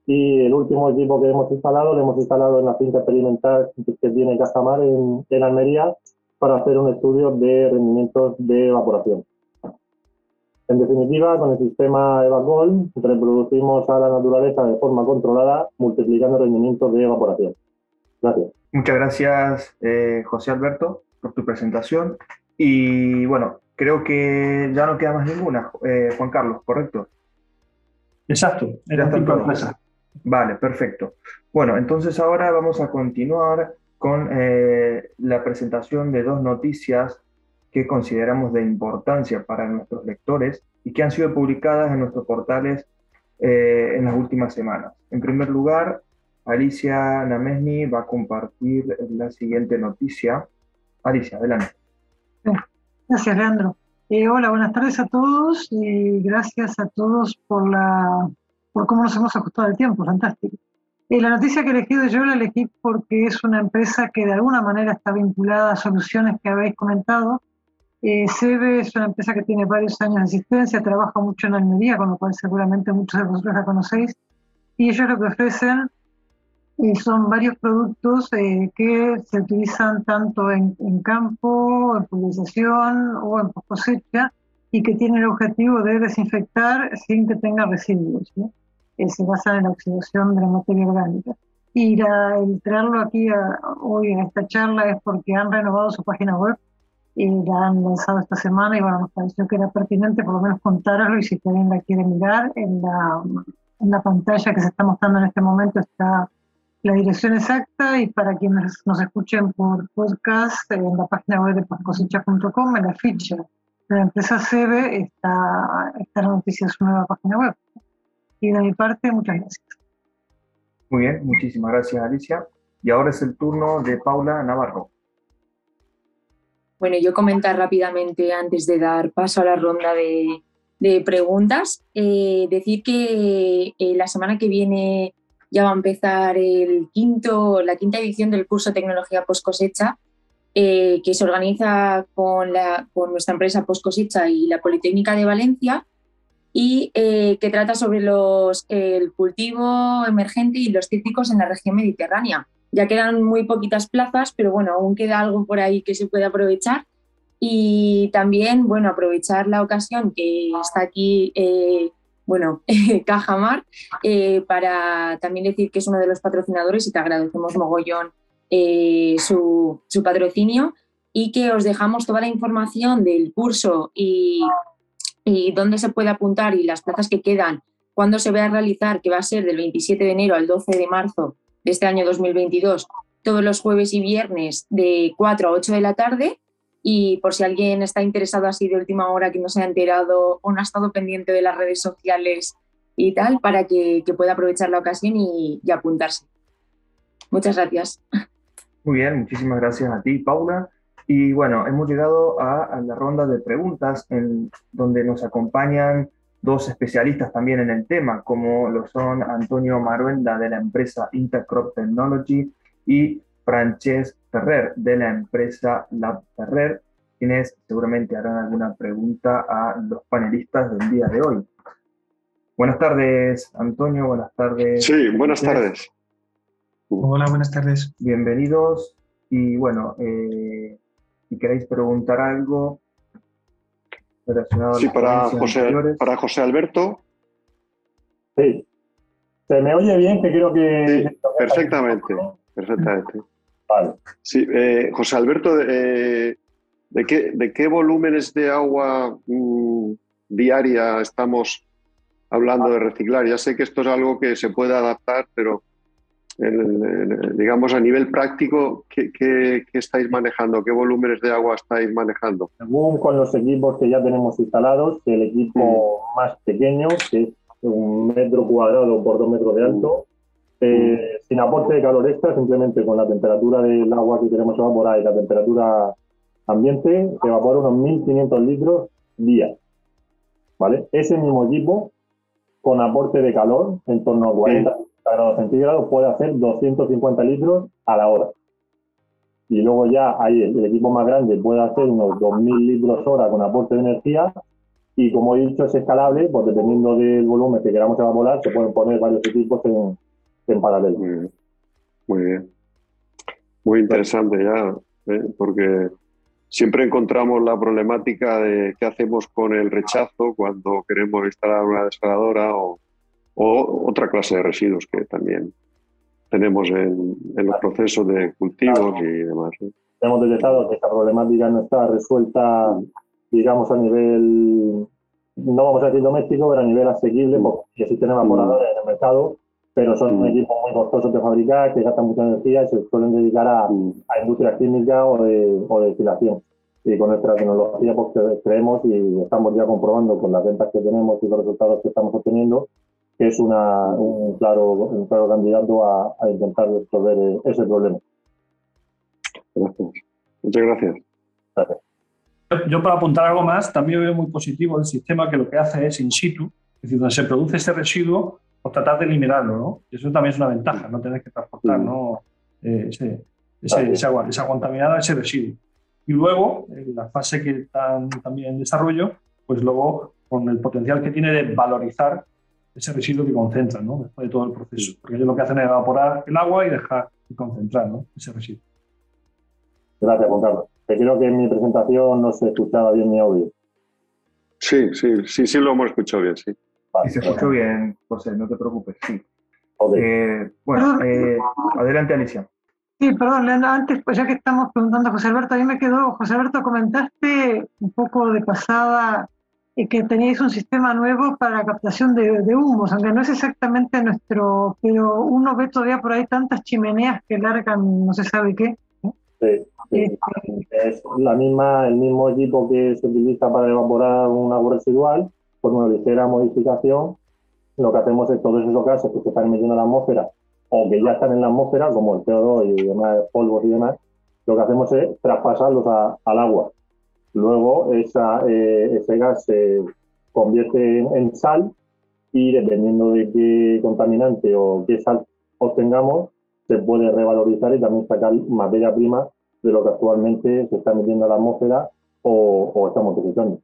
Y el último equipo que hemos instalado lo hemos instalado en la finca experimental que tiene Cajamar en, en Almería para hacer un estudio de rendimientos de evaporación. En definitiva, con el sistema EvaGol reproducimos a la naturaleza de forma controlada, multiplicando rendimientos de evaporación. Gracias. Muchas gracias, eh, José Alberto, por tu presentación. Y bueno, creo que ya no queda más ninguna, eh, Juan Carlos, ¿correcto? Exacto, era Vale, perfecto. Bueno, entonces ahora vamos a continuar con eh, la presentación de dos noticias que consideramos de importancia para nuestros lectores y que han sido publicadas en nuestros portales eh, en las últimas semanas. En primer lugar, Alicia Namesni va a compartir la siguiente noticia. Alicia, adelante. Gracias, Leandro. Eh, hola, buenas tardes a todos y gracias a todos por, la, por cómo nos hemos ajustado el tiempo, fantástico. Eh, la noticia que he elegido yo la elegí porque es una empresa que de alguna manera está vinculada a soluciones que habéis comentado. Eh, es una empresa que tiene varios años de existencia, trabaja mucho en Almería, con lo cual seguramente muchos de vosotros la conocéis. Y ellos lo que ofrecen eh, son varios productos eh, que se utilizan tanto en, campo, en pulverización o en cosecha y que tienen el objetivo de desinfectar sin que tenga residuos. ¿no? Se basa en la oxidación de la materia orgánica. Y el traerlo aquí hoy en esta charla es porque han renovado su página web y la han lanzado esta semana y bueno, nos pareció que era pertinente por lo menos contarlo y si alguien la quiere mirar, en la, en la pantalla que se está mostrando en este momento está la dirección exacta y para quienes nos escuchen por podcast, en la página web de pascosecha.com, en la ficha de la empresa CEBE está, la noticia de su nueva página web. Y de mi parte, muchas gracias. Muy bien, muchísimas gracias Alicia. Y ahora es el turno de Paula Navarro. Bueno, yo comentar rápidamente antes de dar paso a la ronda de, preguntas, eh, decir que eh, la semana que viene ya va a empezar el quinto, la quinta edición del curso Tecnología Post Cosecha, eh, que se organiza con, la, con nuestra empresa Post Cosecha y la Politécnica de Valencia y eh, que trata sobre los, el cultivo emergente y los cítricos en la región mediterránea. Ya quedan muy poquitas plazas, pero bueno, aún queda algo por ahí que se puede aprovechar. Y también, bueno, aprovechar la ocasión que está aquí, eh, bueno, Cajamar, eh, para también decir que es uno de los patrocinadores y que agradecemos mogollón su, su patrocinio y que os dejamos toda la información del curso y y dónde se puede apuntar y las plazas que quedan, cuándo se va a realizar, que va a ser del 27 de enero al 12 de marzo de este año 2022, todos los jueves y viernes de 4 a 8 de la tarde. Y por si alguien está interesado así de última hora que no se ha enterado o no ha estado pendiente de las redes sociales y tal, para que, pueda aprovechar la ocasión y, y apuntarse. Muchas gracias. Muy bien, muchísimas gracias a ti, Paula. Y bueno, hemos llegado a, la ronda de preguntas en donde nos acompañan dos especialistas también en el tema, como lo son Antonio Maruenda de la empresa Intercrop Technology y Frances Ferrer de la empresa Lab Ferrer, quienes seguramente harán alguna pregunta a los panelistas del día de hoy. Buenas tardes, Antonio, buenas tardes. Sí, buenas tardes. Hola, buenas tardes. Bienvenidos. Y bueno, eh, si queréis preguntar algo relacionado sí, para José, para José Alberto, Sí. ¿Se me oye bien? Que creo que... perfectamente, perfectamente. Vale. Sí, eh, José Alberto, eh, ¿de, qué, ¿de qué volúmenes de agua mm, diaria estamos hablando de reciclar? Ya sé que esto es algo que se puede adaptar, pero digamos a nivel práctico, ¿qué, estáis manejando? ¿Qué volúmenes de agua estáis manejando? Según con los equipos que ya tenemos instalados, el equipo mm. más pequeño, que es un metro cuadrado por dos metros de alto, eh, sin aporte de calor extra, simplemente con la temperatura del agua que queremos evaporar y la temperatura ambiente, evapora unos 1.500 litros día. ¿Vale? Ese mismo equipo, con aporte de calor, en torno a 40 grados centígrados, puede hacer 250 litros a la hora. Y luego ya ahí el, equipo más grande puede hacer unos 2.000 litros hora con aporte de energía y como he dicho es escalable, pues dependiendo del volumen que queramos evaporar, se pueden poner varios equipos en, en paralelo. Muy bien. Muy interesante ya, ¿eh? porque siempre encontramos la problemática de qué hacemos con el rechazo cuando queremos instalar una desaladora o, otra clase de residuos que también tenemos en, los procesos de cultivos y demás. Hemos detectado que esta problemática no está resuelta, digamos, a nivel, no vamos a decir doméstico, pero a nivel asequible, porque existen evaporadores en el mercado pero son mm. equipos muy costosos de fabricar, que gastan mucha energía y se suelen dedicar a, a industrias químicas o de, o de destilación. Y con nuestra tecnología pues, creemos y estamos ya comprobando con las ventas que tenemos y los resultados que estamos obteniendo que es una, un, claro, un claro candidato a, a intentar resolver eh, ese problema. Gracias. Muchas gracias. gracias. Yo para apuntar algo más, también veo muy positivo el sistema que lo que hace es in situ, es decir, donde se produce ese residuo, o tratar de eliminarlo, ¿no? Y eso también es una ventaja, no tener que transportar ¿no? Eh, ese, ese, esa, agua, esa contaminada, ese residuo. Y luego, en la fase que está también en desarrollo, pues luego con el potencial que tiene de valorizar ese residuo que concentra, ¿no? Después de todo el proceso. Porque ellos lo que hacen es evaporar el agua y dejar de concentrar, ¿no? Ese residuo. Gracias, Juan Carlos. creo que en mi presentación no se escuchaba bien mi audio. Sí, sí, sí, sí lo hemos escuchado bien, sí. Y se escuchó bien, José, no te preocupes, sí. Eh, bueno, eh, adelante, Alicia. Sí, perdón, antes, pues ya que estamos preguntando a José Alberto, a mí me quedó, José Alberto, comentaste un poco de pasada eh, que teníais un sistema nuevo para captación de, de, humos, aunque no es exactamente nuestro, pero uno ve todavía por ahí tantas chimeneas que largan no se sabe qué. Sí, sí. es la misma, el mismo equipo que se utiliza para evaporar un agua residual, por una ligera modificación, lo que hacemos es todos esos gases que se están emitiendo en la atmósfera o que ya están en la atmósfera, como el CO2 y demás polvos y demás, lo que hacemos es traspasarlos al agua. Luego esa, eh, ese gas se convierte en, sal y dependiendo de qué contaminante o qué sal obtengamos, se puede revalorizar y también sacar materia prima de lo que actualmente se está emitiendo a la atmósfera o, o estamos utilizando.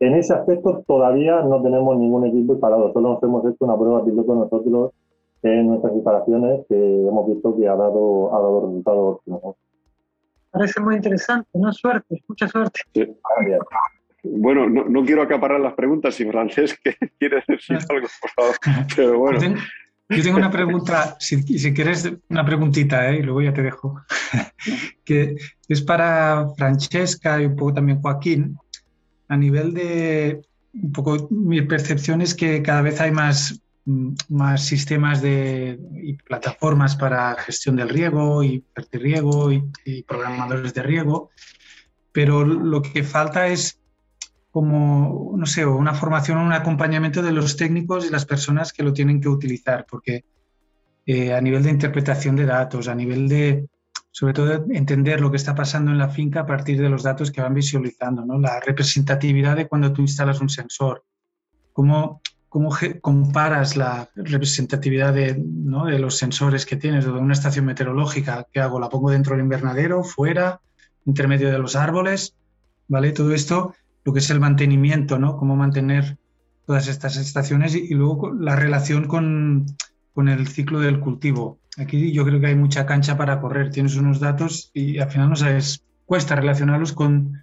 En ese aspecto todavía no tenemos ningún equipo instalado, solo nos hemos hecho una prueba piloto nosotros en nuestras instalaciones que hemos visto que ha dado, ha dado resultados Parece muy interesante, ¿no? Suerte, mucha suerte. Bueno, no, quiero acaparar las preguntas si Francés que quiere decir algo, por favor. Pero bueno. Yo tengo una pregunta, si, si quieres, una preguntita, ¿eh? y luego ya te dejo, que es para Francesca y un poco también Joaquín a nivel de, un poco, mi percepción es que cada vez hay más, más sistemas de, y plataformas para gestión del riego y riego y, y programadores de riego, pero lo que falta es como, no sé, una formación un acompañamiento de los técnicos y las personas que lo tienen que utilizar, porque eh, a nivel de interpretación de datos, a nivel de, sobre todo entender lo que está pasando en la finca a partir de los datos que van visualizando, ¿no? la representatividad de cuando tú instalas un sensor, cómo, cómo comparas la representatividad de, los sensores que tienes de una estación meteorológica, ¿qué hago? ¿La pongo dentro del invernadero, fuera, intermedio de los árboles? ¿Vale? Todo esto, lo que es el mantenimiento, ¿no? Cómo mantener todas estas estaciones y, luego la relación con, con el ciclo del cultivo Aquí yo creo que hay mucha cancha para correr. Tienes unos datos y al final no sabes, cuesta relacionarlos con,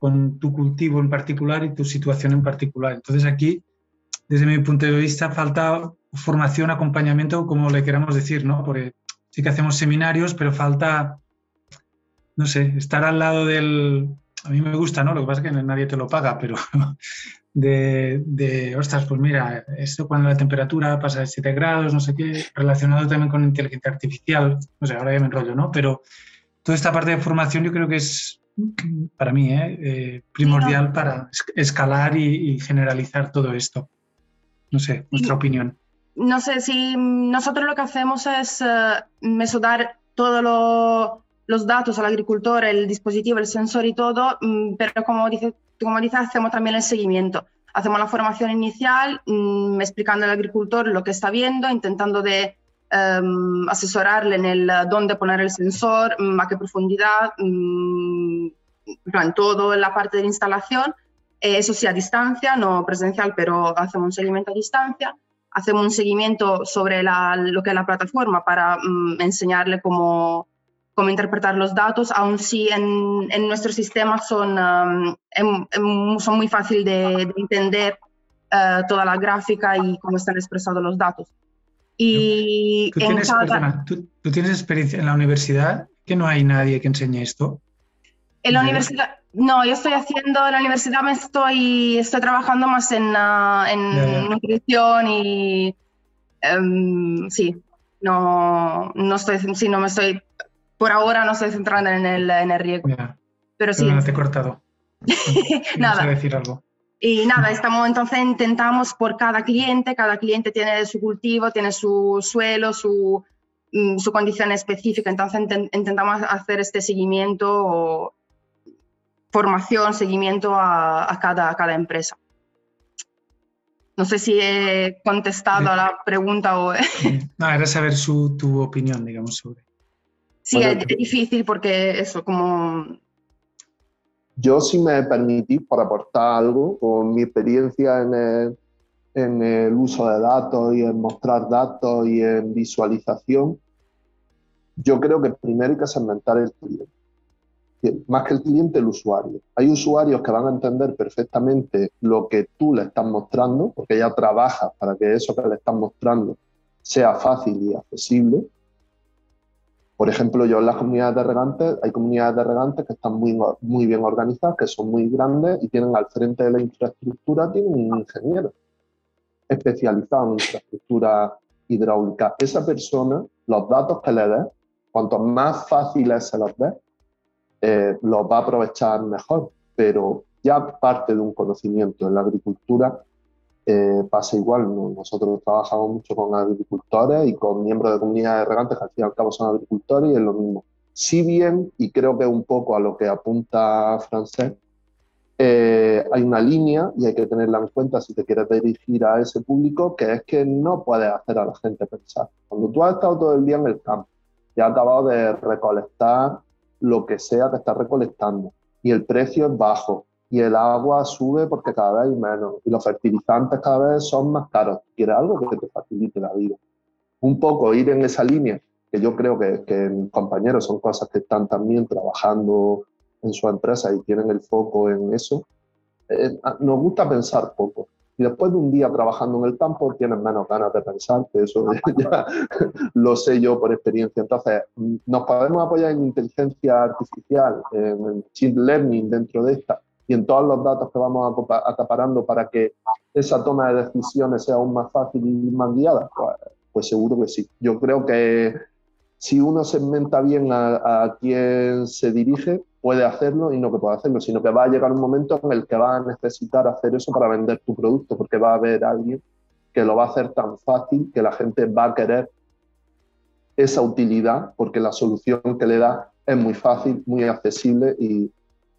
con tu cultivo en particular y tu situación en particular. Entonces aquí desde mi punto de vista falta formación, acompañamiento, como le queramos decir, ¿no? Porque sí que hacemos seminarios, pero falta, no sé, estar al lado del... A mí me gusta, ¿no? Lo que pasa es que nadie te lo paga, pero de, de ostras, pues mira, esto cuando la temperatura pasa de 7 grados, no sé qué, relacionado también con inteligencia artificial, no sé, ahora ya me enrollo, ¿no? Pero toda esta parte de formación yo creo que es, para mí, ¿eh? Eh, primordial para escalar y, generalizar todo esto. No sé, nuestra opinión. No sé, si nosotros lo que hacemos es uh, mesudar todos los datos al agricultor, el dispositivo, el sensor y todo, mm, pero como dice como dices, hacemos también el seguimiento. Hacemos la formación inicial mm, explicando al agricultor lo que está viendo, intentando de em, asesorarle en el dónde poner el sensor, mm, a qué profundidad, en todo en la parte de la instalación. Eh, eso sí, a distancia, no presencial, pero hacemos un seguimiento a distancia. Hacemos un seguimiento sobre lo que es la plataforma para mm, enseñarle cómo, cómo interpretar los datos, aun si en, en nuestro sistema son, um, em, em, son muy fácil de, entender uh, toda la gráfica y cómo están expresados los datos. Y ¿Tú tienes, ¿tú, tienes experiencia en la universidad que no hay nadie que enseñe esto? En la universidad, no, yo estoy haciendo, en la universidad me estoy, estoy trabajando más en, uh, en nutrición y um, sí, no, no estoy, sí, no me estoy por ahora no estoy centrando en el, en el riego. Pero sí. Te he cortado. nada. decir algo. Y nada, estamos, entonces intentamos por cada cliente, cada cliente tiene su cultivo, tiene su suelo, su, mm, su condición específica, entonces intentamos hacer este seguimiento, formación, seguimiento a, a, cada, a cada empresa. No sé si he contestado a la pregunta o... no, era saber su, tu opinión, digamos, sobre... Sí, es difícil porque eso, como... Yo si me permitís, para aportar algo, con mi experiencia en el, en el uso de datos y en mostrar datos y en visualización, yo creo que primero hay que segmentar el cliente. Más que el cliente, el usuario. Hay usuarios que van a entender perfectamente lo que tú le estás mostrando, porque ya trabajas para que eso que le estás mostrando sea fácil y accesible. Por ejemplo, yo en las comunidades de regantes, hay comunidades de regantes que están muy, muy bien organizadas, que son muy grandes y tienen al frente de la infraestructura, tienen un ingeniero especializado en infraestructura hidráulica. Esa persona, los datos que le dé, cuanto más fáciles se los dé, eh, los va a aprovechar mejor, pero ya parte de un conocimiento en la agricultura eh, pasa igual. Nosotros trabajamos mucho con agricultores y con miembros de comunidades de regantes que al fin y al cabo son agricultores y es lo mismo. Si bien, y creo que un poco a lo que apunta Francés, eh, hay una línea y hay que tenerla en cuenta si te quieres dirigir a ese público, que es que no puedes hacer a la gente pensar. Cuando tú has estado todo el día en el campo y has acabado de recolectar lo que sea que estás recolectando y el precio es bajo y el agua sube porque cada vez hay menos y los fertilizantes cada vez son más caros. Quieres algo que te facilite la vida. Un poco ir en esa línea, que yo creo que, que compañeros son cosas que están también trabajando en su empresa y tienen el foco en eso. Eh, nos gusta pensar poco. Y después de un día trabajando en el campo, tienes menos ganas de pensar, que eso ya lo sé yo por experiencia. Entonces, nos podemos apoyar en inteligencia artificial, en machine learning dentro de esta, y en todos los datos que vamos acaparando para que esa toma de decisiones sea aún más fácil y más guiada? Pues, pues seguro que sí. Yo creo que si uno segmenta bien a, a quién se dirige, puede hacerlo y no que puede hacerlo, sino que va a llegar un momento en el que va a necesitar hacer eso para vender tu producto, porque va a haber alguien que lo va a hacer tan fácil que la gente va a querer esa utilidad, porque la solución que le da es muy fácil, muy accesible y,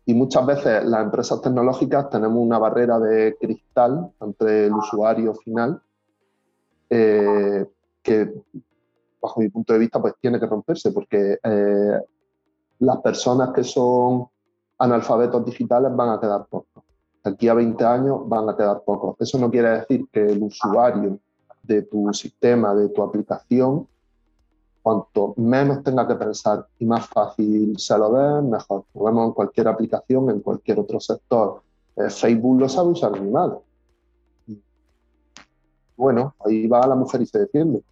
y muchas veces las empresas tecnológicas tenemos una barrera de cristal entre el usuario final eh, que, bajo mi punto de vista, pues tiene que romperse porque eh, las personas que son analfabetos digitales van a quedar pocos. Aquí a 20 años van a quedar pocos. Eso no quiere decir que el usuario de tu sistema, de tu aplicación, Cuanto menos tenga que pensar y más fácil se lo dé, mejor. Lo vemos en cualquier aplicación, en cualquier otro sector. Eh, Facebook lo sabe usar muy mal. bueno, ahí va la mujer y se defiende.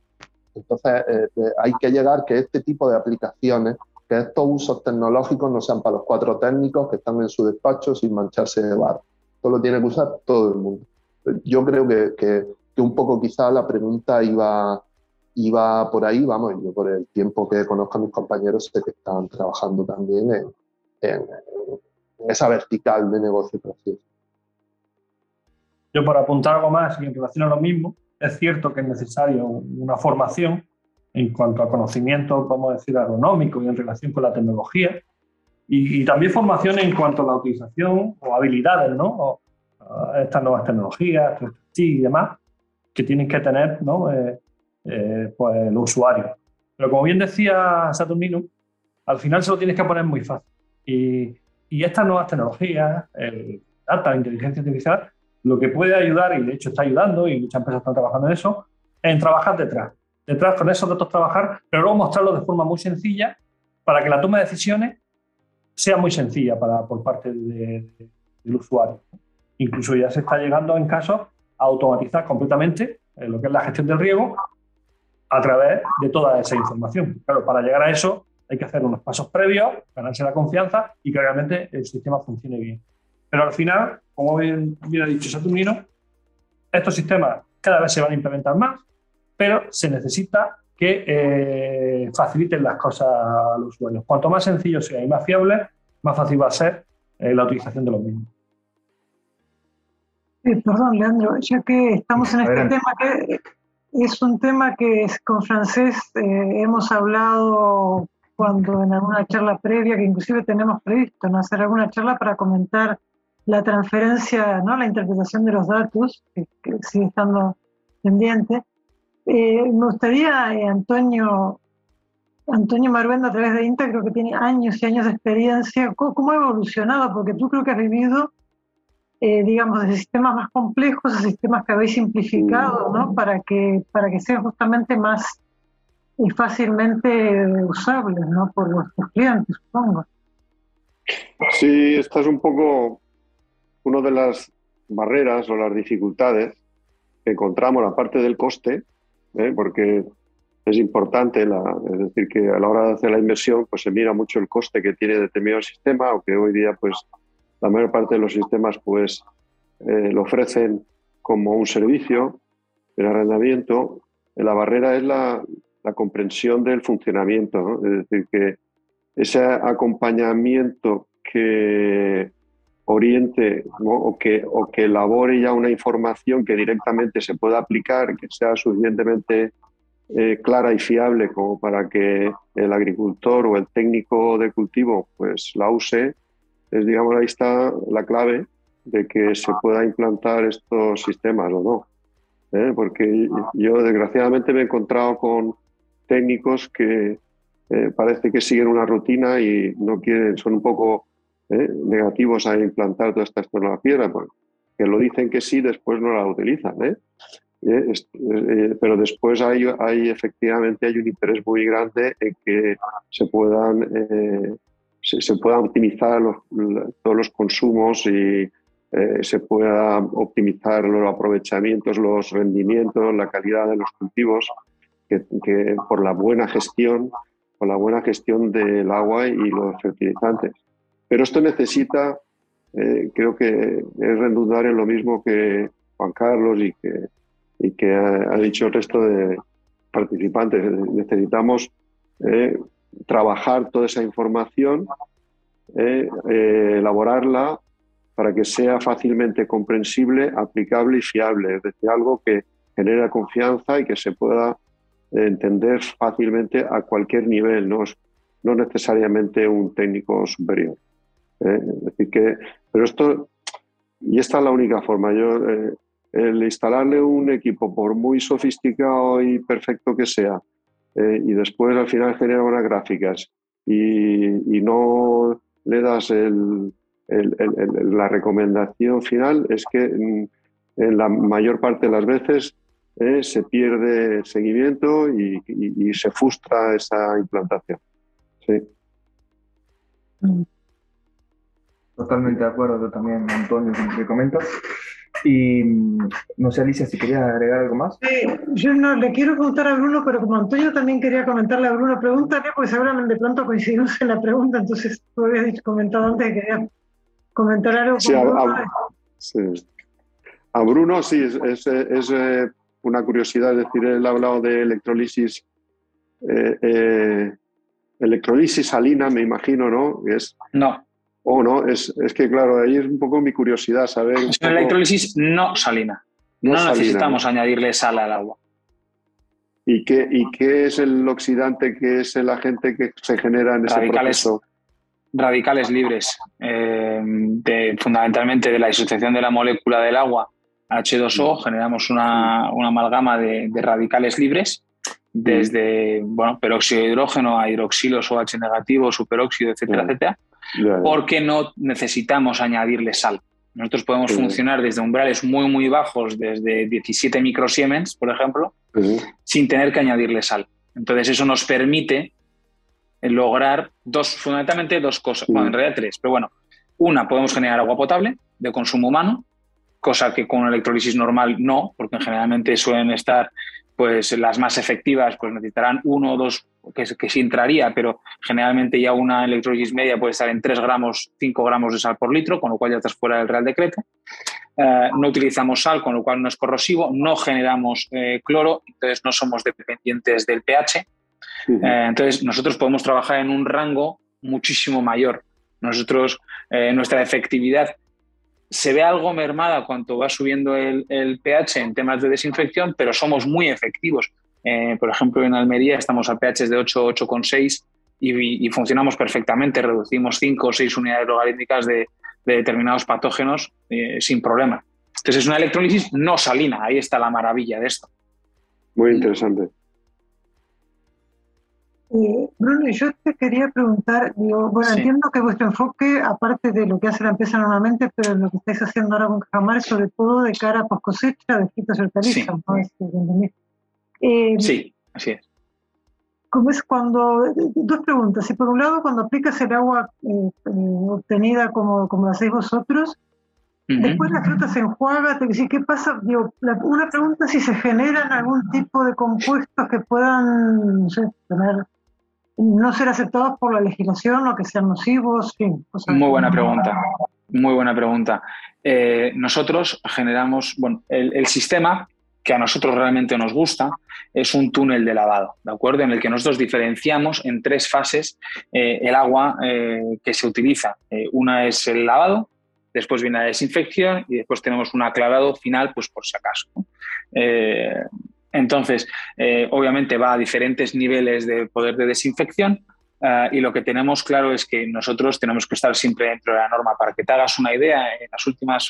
Entonces, eh, eh, hay que llegar que este tipo de aplicaciones, que estos usos tecnológicos no sean para los cuatro técnicos que están en su despacho sin mancharse de bar. Esto lo tiene que usar todo el mundo. Yo creo que, que, un poco quizá la pregunta iba, iba por ahí, vamos, yo por el tiempo que conozco a mis compañeros sé que están trabajando también en, en, esa vertical de negocio. Yo por apuntar algo más y en relación a lo mismo, es cierto que es necesario una formación en cuanto a conocimiento, vamos a decir, agronómico y en relación con la tecnología, y, también formación en cuanto a la utilización o habilidades, ¿no? estas nuevas tecnologías y demás, que tienen que tener ¿no? Eh, eh, pues, los usuarios. Pero como bien decía Saturnino, al final se lo tienes que poner muy fácil. Y, y estas nuevas tecnologías, el data, la inteligencia artificial, lo que puede ayudar, y de hecho está ayudando, y muchas empresas están trabajando en eso, en trabajar detrás. Detrás con esos datos trabajar, pero luego mostrarlo de forma muy sencilla para que la toma de decisiones sea muy sencilla para, por parte del usuario. Incluso ya se está llegando en casos a automatizar completamente eh, lo que es la gestión del riego a través de toda esa información. Claro, para llegar a eso hay que hacer unos pasos previos, ganarse la confianza y que realmente el sistema funcione bien. Pero al final, como bien, ha dicho Saturnino, estos sistemas cada vez se van a implementar más, pero se necesita que eh, faciliten las cosas a los usuarios. Cuanto más sencillo sea y más fiable, más fácil va a ser eh, la utilización de los mismos. perdón, Leandro, ya que estamos en este tema, que es un tema que con francés eh, hemos hablado cuando en alguna charla previa, que inclusive tenemos previsto ¿no? hacer alguna charla para comentar la transferencia, ¿no? la interpretación de los datos, que, sigue estando pendiente. Eh, me gustaría, eh, Antonio, Antonio Maruenda, a través de Inter, creo que tiene años y años de experiencia, ¿cómo, ha evolucionado? Porque tú creo que has vivido, eh, digamos, de sistemas más complejos a sistemas que habéis simplificado, ¿no? Para que, para que sean justamente más y fácilmente usables ¿no? por nuestros clientes, supongo. Sí, esta es un poco una de las barreras o las dificultades que encontramos, aparte del coste, ¿eh? porque es importante, la, es decir, que a la hora de hacer la inversión pues se mira mucho el coste que tiene determinado sistema, aunque hoy día pues la mayor parte de los sistemas pues eh, lo ofrecen como un servicio, el arrendamiento. La barrera es la, la comprensión del funcionamiento, es decir, que ese acompañamiento que oriente o, que, o que elabore ya una información que directamente se pueda aplicar, que sea suficientemente eh, clara y fiable como para que el agricultor o el técnico de cultivo pues la use, es digamos ahí está la clave de que se pueda implantar estos sistemas o no. ¿eh? Porque yo desgraciadamente me he encontrado con técnicos que eh, parece que siguen una rutina y no quieren, son un poco eh, negativos a implantar todas estas tecnologías, que lo dicen que sí, después no la utilizan. ¿eh? pero después hay, efectivamente hay un interés muy grande en que se puedan, se, puedan optimizar todos los consumos y se pueda optimizar los aprovechamientos, los rendimientos, la calidad de los cultivos que, por la buena gestión, por la buena gestión del agua y los fertilizantes. Pero esto necesita, eh, creo que es redundar en lo mismo que Juan Carlos y que, ha, dicho el resto de participantes. Necesitamos eh, trabajar toda esa información, eh, elaborarla para que sea fácilmente comprensible, aplicable y fiable, es decir, algo que genera confianza y que se pueda entender fácilmente a cualquier nivel, no necesariamente un técnico superior. ¿Eh? decir que, pero esto, y esta es la única forma. Yo, eh, el instalarle un equipo, por muy sofisticado y perfecto que sea, eh, y después al final genera unas gráficas y, no le das el, la recomendación final, es que en la mayor parte de las veces eh, se pierde el seguimiento y, se frustra esa implantación. Sí. Totalmente de acuerdo también, Antonio, con lo que comentas. Y mm, no sé, Alicia, si querías agregar algo más. yo no le quiero preguntar a Bruno, pero como Antonio también quería comentarle a Bruno, pregúntale, porque seguramente de pronto coincidimos en la pregunta, entonces tú habías comentado antes que quería comentar algo. Sí, a, sí. a, Bruno sí, es, es, eh, una curiosidad, es decir, él ha hablado de electrolisis, eh, eh, electrolisis salina, me imagino, ¿no? Es, no. Oh, no, es, es, que claro, ahí es un poco mi curiosidad saber. Es una electrólisis no salina. No, necesitamos añadirle sal al agua. ¿Y qué, ¿Y qué es el oxidante, qué es el agente que se genera en ese proceso? Radicales libres, eh, de, fundamentalmente de la disociación de la molécula del agua H2O, generamos una, una amalgama de, de, radicales libres, desde bueno, peróxido de hidrógeno a hidroxilos OH negativo, superóxido, etcétera, etcétera porque no necesitamos añadirle sal. Nosotros podemos funcionar desde umbrales muy, muy bajos, desde 17 microsiemens, por ejemplo, sin tener que añadirle sal. Entonces, eso nos permite lograr dos, fundamentalmente dos cosas, bueno, en realidad tres, pero bueno, una, podemos generar agua potable de consumo humano, cosa que con electrólisis normal no, porque generalmente suelen estar pues las más efectivas pues necesitarán uno o dos que, que sí entraría, pero generalmente ya una electrólisis media puede estar en 3 gramos, 5 gramos de sal por litro, con lo cual ya estás fuera del Real Decreto. Eh, no utilizamos sal, con lo cual no es corrosivo, no generamos eh, cloro, entonces no somos dependientes del pH. Eh, entonces nosotros podemos trabajar en un rango muchísimo mayor. Nosotros, nuestra efectividad se ve algo mermada cuando va subiendo el, pH en temas de desinfección, pero somos muy efectivos. Eh, por ejemplo, en Almería estamos a pH de 8, 8,6 y, y, funcionamos perfectamente. Reducimos 5 o 6 unidades logarítmicas de, determinados patógenos eh, sin problema. Entonces es una electrólisis no salina, ahí está la maravilla de esto. Muy interesante. Eh, Bruno, yo te quería preguntar, digo, bueno, entiendo que vuestro enfoque, aparte de lo que hace la empresa normalmente, pero lo que estáis haciendo ahora con Cajamar, sobre todo de cara a post cosecha de frutas y hortalizas, sí. Eh, sí, así es. ¿Cómo es cuando, dos preguntas, si por un lado cuando aplicas el agua eh, obtenida como, como lo hacéis vosotros, Después la fruta se enjuaga, te ¿qué pasa? Digo, una pregunta es si se generan algún tipo de compuestos que puedan no sé, tener no ser aceptados por la legislación o que sean nocivos. Muy buena pregunta, muy buena pregunta. Eh, nosotros generamos, bueno, el, sistema que a nosotros realmente nos gusta es un túnel de lavado, ¿de acuerdo? En el que nosotros diferenciamos en tres fases eh, el agua eh, que se utiliza. una es el lavado, después viene la desinfección y después tenemos un aclarado final, pues por si acaso. Entonces, eh, obviamente va a diferentes niveles de poder de desinfección eh, y lo que tenemos claro es que nosotros tenemos que estar siempre dentro de la norma. Para que te hagas una idea, en las últimas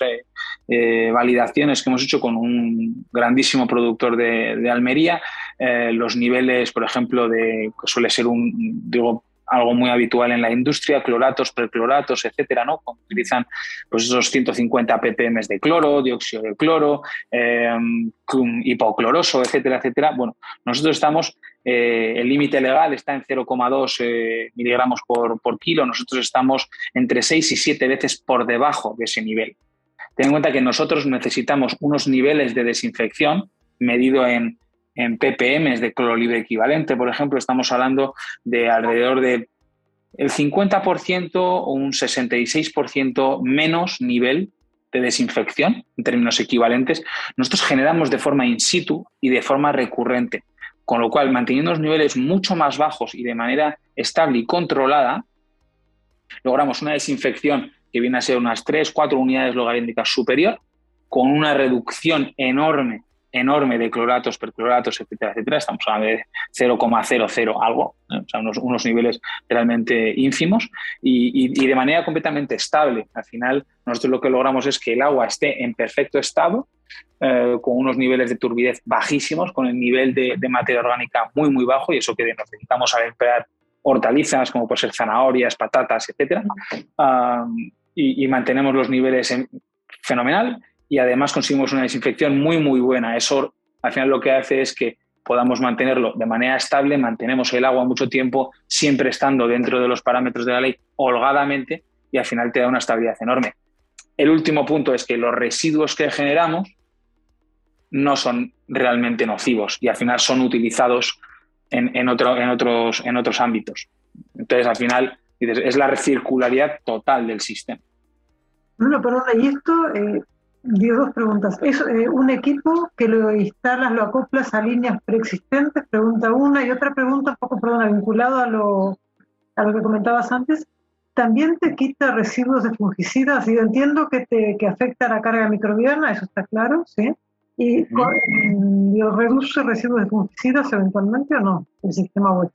eh, validaciones que hemos hecho con un grandísimo productor de, Almería, los niveles, por ejemplo, de que suele ser un, digo, algo muy habitual en la industria, cloratos, percloratos, etcétera, ¿no? utilizan pues esos 150 ppm de cloro, dióxido de cloro, eh, hipocloroso, etcétera, etcétera. Bueno, nosotros estamos, eh, el límite legal está en 0,2 eh, miligramos por, por kilo, nosotros estamos entre 6 y 7 veces por debajo de ese nivel. Ten en cuenta que nosotros necesitamos unos niveles de desinfección medido en en ppm de cloro libre equivalente, por ejemplo, estamos hablando de alrededor de el 50% o un 66% menos nivel de desinfección en términos equivalentes, nosotros generamos de forma in situ y de forma recurrente. Con lo cual, manteniendo los niveles mucho más bajos y de manera estable y controlada, logramos una desinfección que viene a ser unas 3, 4 unidades logarítmicas superior, con una reducción enorme enorme de cloratos, percloratos, etcétera, etcétera. Estamos hablando de 0,00 algo, o sea, unos, niveles realmente ínfimos y, de manera completamente estable. Al final, nosotros lo que logramos es que el agua esté en perfecto estado, eh, con unos niveles de turbidez bajísimos, con el nivel de, materia orgánica muy, muy bajo y eso que nos dedicamos a emplear hortalizas como puede ser zanahorias, patatas, etcétera, y, y, mantenemos los niveles en, fenomenal y además conseguimos una desinfección muy, muy buena. Eso al final lo que hace es que podamos mantenerlo de manera estable, mantenemos el agua mucho tiempo, siempre estando dentro de los parámetros de la ley holgadamente y al final te da una estabilidad enorme. el último punto es que los residuos que generamos no son realmente nocivos y al final son utilizados en, otro, en, otros, en otros ámbitos. Entonces, al final, es la recircularidad total del sistema. Bruno, perdón, y esto, eh, dos preguntas. ¿Es eh, un equipo que lo instalas, lo acoplas a líneas preexistentes? Pregunta una. Y otra pregunta, un poco, perdona, vinculado a lo, a lo que comentabas antes. ¿También te quita residuos de fungicidas? Yo entiendo que, te, que afecta la carga microbiana, eso está claro, ¿sí? ¿Y reduce residuos de fungicidas eventualmente o no el sistema web?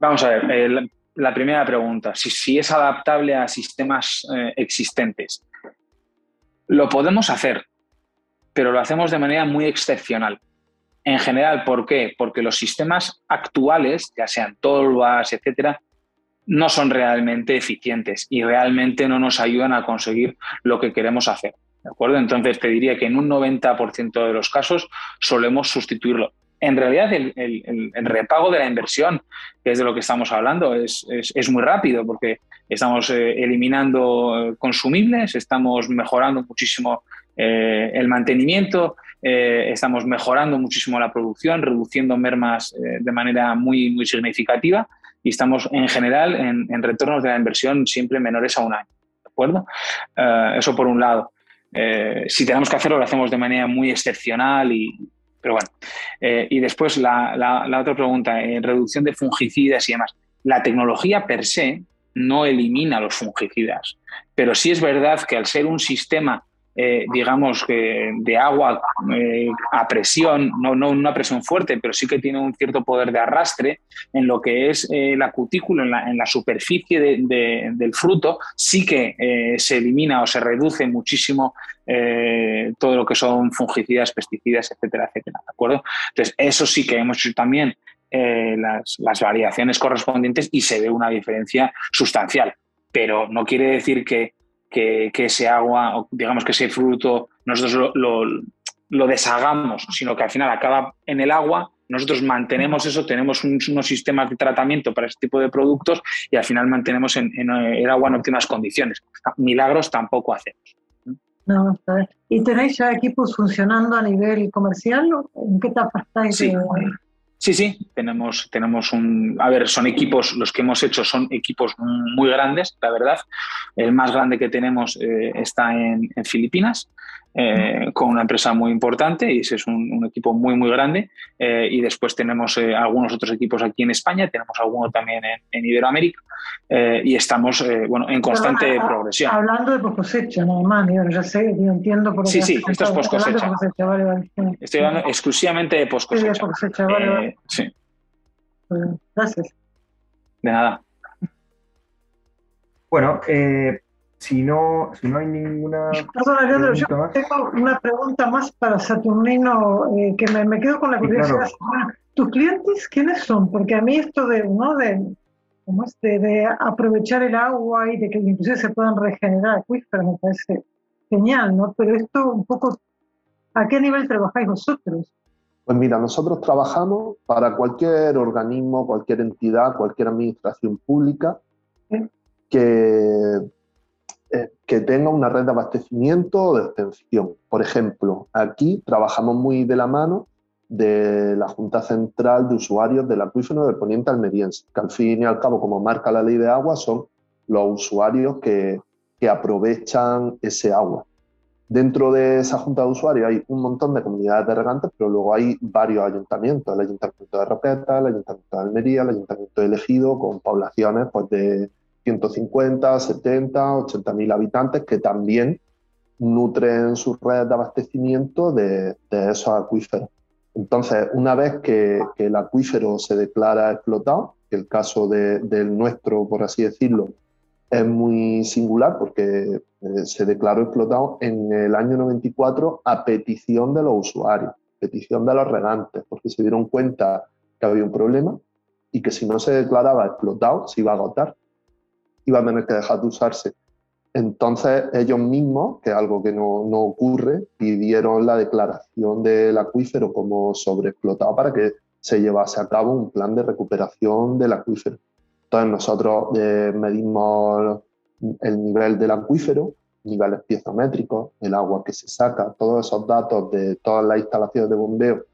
Vamos a ver, la primera pregunta, si, si, es adaptable a sistemas eh, existentes. Lo podemos hacer, pero lo hacemos de manera muy excepcional. En general, ¿por qué? Porque los sistemas actuales, ya sean tolvas, etcétera, no son realmente eficientes y realmente no nos ayudan a conseguir lo que queremos hacer. ¿De acuerdo? Entonces te diría que en un 90% de los casos solemos sustituirlo. En realidad el, repago de la inversión, que es de lo que estamos hablando, es, muy rápido porque estamos eh, eliminando eh, consumibles, estamos mejorando muchísimo eh, el mantenimiento, estamos mejorando muchísimo la producción, reduciendo mermas de manera muy, muy significativa y estamos en general en, en, retornos de la inversión siempre menores a un año. ¿De acuerdo? eso por un lado. Si tenemos que hacerlo, lo hacemos de manera muy excepcional y, pero bueno. Eh, y después la, otra pregunta, en reducción de fungicidas y demás. La tecnología per se no elimina los fungicidas, pero sí es verdad que al ser un sistema eh, digamos, que de agua eh, a presión, no, no una presión fuerte, pero sí que tiene un cierto poder de arrastre en lo que es eh, la cutícula, en la, superficie del fruto, sí que se elimina o se reduce muchísimo todo lo que son fungicidas, pesticidas, etcétera, etcétera. ¿De acuerdo? Entonces, eso sí que hemos hecho también las, las variaciones correspondientes y se ve una diferencia sustancial. Pero no quiere decir que que, ese agua, o digamos que ese fruto, nosotros lo, deshagamos, sino que al final acaba en el agua, nosotros mantenemos eso, tenemos unos sistemas de tratamiento para ese tipo de productos y al final mantenemos en, el agua en óptimas condiciones. Milagros tampoco hacemos. No, ¿Y tenéis ya equipos funcionando a nivel comercial? ¿En qué etapa estáis? Sí. Sí, sí, tenemos, tenemos un... A ver, son equipos, los que hemos hecho son equipos muy grandes, la verdad. El más grande que tenemos eh, está en, Filipinas, eh, con una empresa muy importante y ese es un, equipo muy, muy grande. Eh, y después tenemos algunos otros equipos aquí en España, tenemos alguno también en, Iberoamérica y estamos bueno, en constante progresión. Hablando de post cosecha, no, man, yo ya sé, yo entiendo por Sí, sí, esto es post cosecha. Estoy hablando exclusivamente de post cosecha. Sí. Gracias. De nada. Bueno, eh, si, no, si no hay ninguna. Perdón, Leandro, yo tengo una pregunta más para Saturnino eh, que me, me, quedo con la curiosidad. ¿Tus clientes quiénes son? Porque a mí esto de, ¿no? de, ¿cómo es? de, aprovechar el agua y de que inclusive se puedan regenerar acuíferos me parece genial, ¿no? Pero esto un poco, ¿a qué nivel trabajáis vosotros? Pues mira, nosotros trabajamos para cualquier organismo, cualquier entidad, cualquier administración pública que, eh, que tenga una red de abastecimiento o de extensión. Por ejemplo, aquí trabajamos muy de la mano de la Junta Central de Usuarios del Acuífero del Poniente Almeriense, que al fin y al cabo, como marca la ley de agua, son los usuarios que, que aprovechan ese agua. Dentro de esa junta de usuarios hay un montón de comunidades de regantes, pero luego hay varios ayuntamientos, el ayuntamiento de Roqueta, el ayuntamiento de Almería, el ayuntamiento de Elegido, con poblaciones pues, de 150, 70, 80 mil habitantes que también nutren sus redes de abastecimiento de, esos acuíferos. Entonces, una vez que, el acuífero se declara explotado, el caso del nuestro, por así decirlo, es muy singular porque eh, se declaró explotado en el año 94 a petición de los usuarios, petición de los regantes, porque se dieron cuenta que había un problema y que si no se declaraba explotado se iba a agotar, iba a tener que dejar de usarse. Entonces ellos mismos, que es algo que no, no ocurre, pidieron la declaración del acuífero como sobreexplotado para que se llevase a cabo un plan de recuperación del acuífero. Entonces nosotros eh, medimos el nivel del acuífero, niveles piezométricos, el agua que se saca, todos esos datos de todas las instalaciones de bombeo,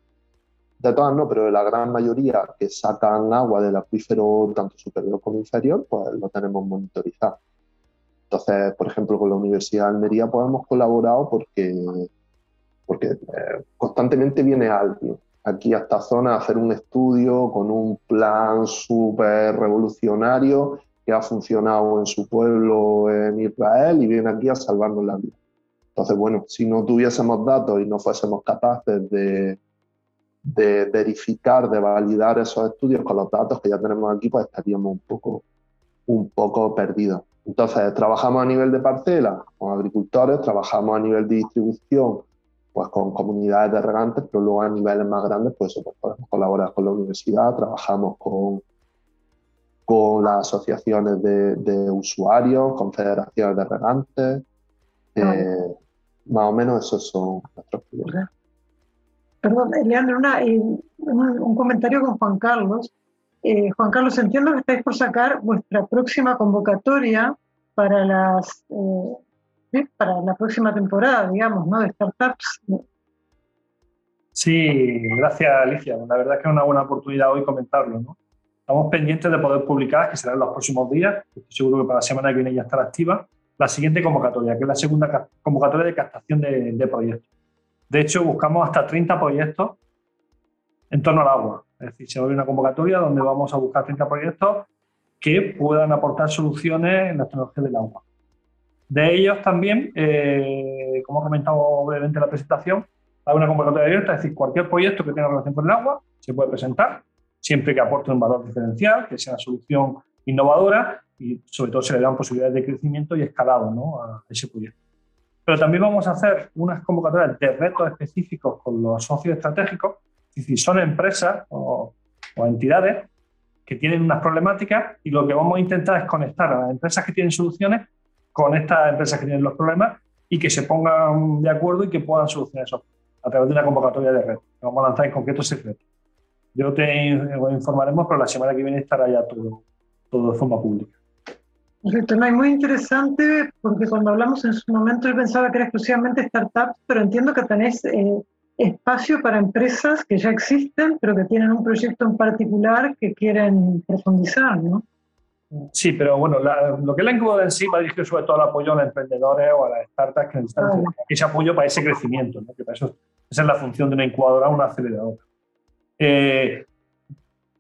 de todas no, pero de la gran mayoría que sacan agua del acuífero tanto superior como inferior, pues lo tenemos monitorizado. Entonces, por ejemplo, con la Universidad de Almería pues hemos colaborado porque, porque eh, constantemente viene alguien aquí a esta zona a hacer un estudio con un plan súper revolucionario que ha funcionado en su pueblo en Israel y viene aquí a salvarnos la vida. Entonces, bueno, si no tuviésemos datos y no fuésemos capaces de, de verificar, de validar esos estudios con los datos que ya tenemos aquí, pues estaríamos un poco, un poco perdidos. Entonces, trabajamos a nivel de parcela con agricultores, trabajamos a nivel de distribución pues con comunidades de regantes, pero luego a niveles más grandes, pues, pues podemos colaborar con la universidad, trabajamos con, con las asociaciones de, usuarios, confederaciones de regantes. Eh, más o menos esos son nuestros proyectos. Perdón, Leandro, un, comentario con Juan Carlos. Eh, Juan Carlos, entiendo que estáis por sacar vuestra próxima convocatoria eh, para la próxima temporada, digamos, ¿no? De startups. Sí, gracias Alicia. La verdad es que es una buena oportunidad hoy comentarlo. Estamos pendientes de poder publicar, que será en los próximos días, estoy seguro que para la semana que viene ya estará activa, la siguiente convocatoria, que es la segunda convocatoria de captación de, proyectos. De hecho, buscamos hasta 30 proyectos en torno al agua. Es decir, se abre una convocatoria donde vamos a buscar 30 proyectos que puedan aportar soluciones en la tecnología del agua. De ellos también, eh, como he comentado brevemente en la presentación, hay una convocatoria abierta, es decir, cualquier proyecto que tenga relación con el agua se puede presentar siempre que aporte un valor diferencial, que sea una solución innovadora y sobre todo se le dan posibilidades de crecimiento y escalado a ese proyecto. Pero también vamos a hacer unas convocatorias de retos específicos con los socios estratégicos, es decir, son empresas o, o entidades que tienen unas problemáticas y lo que vamos a intentar es conectar a las empresas que tienen soluciones con estas empresas que tienen los problemas y que se pongan de acuerdo y que puedan solucionar eso a través de una convocatoria de retos. Vamos a lanzar en concreto ese reto. Yo te informaremos, pero la semana que viene estará ya todo, todo de forma pública. Perfecto, no, muy interesante porque cuando hablamos en su momento yo pensaba que era exclusivamente startups, pero entiendo que tenés eh, espacio para empresas que ya existen, pero que tienen un proyecto en particular que quieren profundizar, ¿no? Sí, pero bueno, lo que es la incubadora en sí va dirigido sobre todo al apoyo a los emprendedores o a las startups que necesitan ese apoyo para ese crecimiento, ¿no? que para eso, esa es la función de una incubadora o una aceleradora. Eh,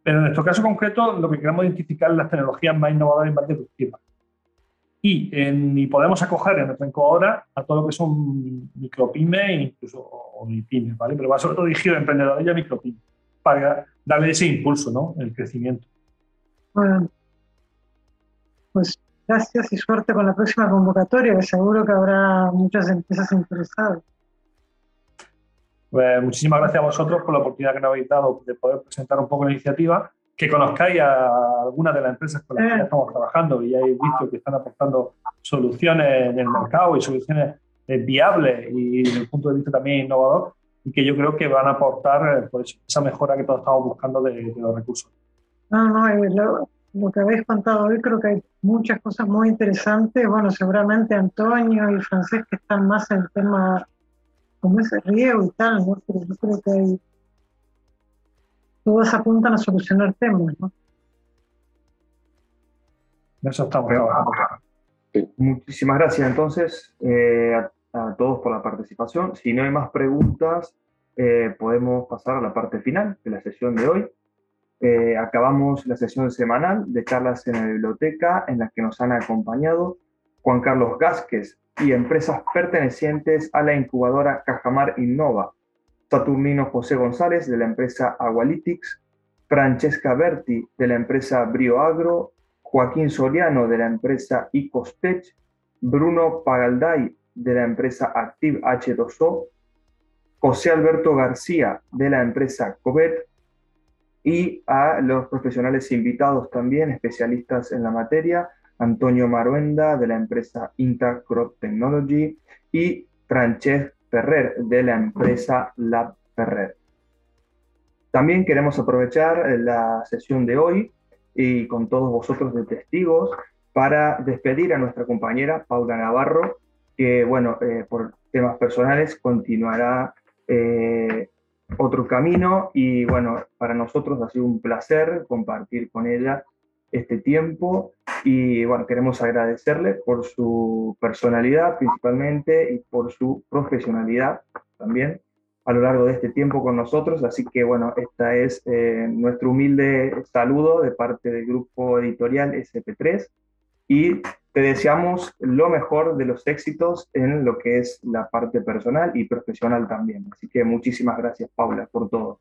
pero en nuestro caso concreto, lo que queremos identificar es las tecnologías más innovadoras y más disruptivas. Y, y podemos acoger en nuestra incubadora a todo lo que son micropymes e incluso o, pymes, ¿vale? Pero va sobre todo dirigido a emprendedores y a micropymes para darle ese impulso, ¿no? El crecimiento. Bueno, pues gracias y suerte con la próxima convocatoria, que seguro que habrá muchas empresas interesadas. Pues muchísimas gracias a vosotros por la oportunidad que nos habéis dado de poder presentar un poco la iniciativa, que conozcáis a algunas de las empresas con las que ya estamos trabajando y hayáis visto que están aportando soluciones en el mercado y soluciones eh, viables y desde el punto de vista también innovador y que yo creo que van a aportar eh, pues, esa mejora que todos estamos buscando de, los recursos. No, no, lo, lo, que habéis contado hoy creo que hay muchas cosas muy interesantes. Bueno, seguramente Antonio y Francesc están más en el tema como ese riego y tal, ¿no? Pero yo creo que hay, todos apuntan a solucionar temas, ¿no? Eso estamos trabajando. Muchísimas gracias entonces eh, a, todos por la participación. Si no hay más preguntas, eh, podemos pasar a la parte final de la sesión de hoy. Eh, acabamos la sesión semanal de charlas en la biblioteca en la que nos han acompañado Juan Carlos Gásquez, y empresas pertenecientes a la incubadora Cajamar Innova, Saturnino José González de la empresa Agualytics, Francesca Berti de la empresa Brioagro, Joaquín Soriano de la empresa Icostech, Bruno Pagalday de la empresa Active H2O, José Alberto García de la empresa Covet y a los profesionales invitados también, especialistas en la materia, Antonio Maruenda de la empresa Intacrop Technology y Francesc Ferrer de la empresa Lab Ferrer. También queremos aprovechar la sesión de hoy y con todos vosotros de testigos para despedir a nuestra compañera Paula Navarro, que, bueno, eh, por temas personales continuará eh, otro camino y, bueno, para nosotros ha sido un placer compartir con ella este tiempo y, bueno, queremos agradecerle por su personalidad principalmente y por su profesionalidad también a lo largo de este tiempo con nosotros. Así que bueno, esta es eh, nuestro humilde saludo de parte del grupo editorial SP3 y te deseamos lo mejor de los éxitos en lo que es la parte personal y profesional también. Así que muchísimas gracias, Paula, por todo.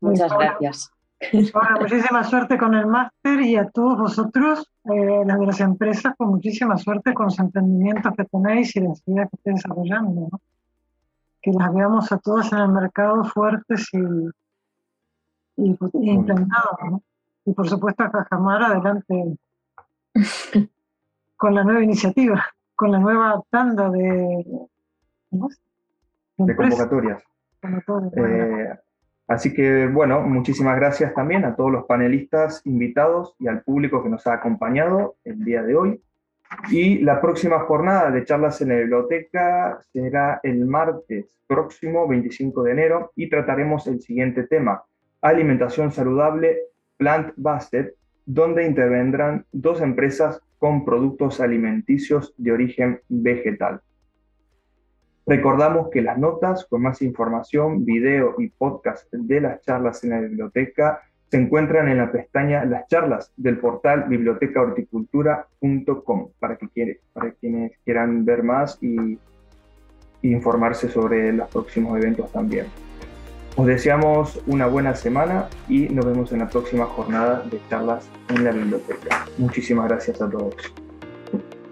Muchas gracias. Bueno, muchísima suerte con el máster y a todos vosotros, eh, las de las empresas, con muchísima suerte con los emprendimientos que tenéis y las ideas que estéis desarrollando. ¿no? que las veamos a todas en el mercado fuertes y, y, implantadas. Y por supuesto a Cajamar adelante con la nueva iniciativa, con la nueva tanda de, de convocatorias. Eh, así que bueno, muchísimas gracias también a todos los panelistas invitados y al público que nos ha acompañado el día de hoy. Y la próxima jornada de charlas en la biblioteca será el martes próximo, 25 de enero, y trataremos el siguiente tema, alimentación saludable plant-based, donde intervendrán dos empresas con productos alimenticios de origen vegetal. Recordamos que las notas con más información, video y podcast de las charlas en la biblioteca se encuentran en la pestaña Las charlas del portal bibliotecahorticultura.com para, que para quienes quieran ver más y, informarse sobre los próximos eventos también. Os deseamos una buena semana y nos vemos en la próxima jornada de charlas en la biblioteca. Muchísimas gracias a todos.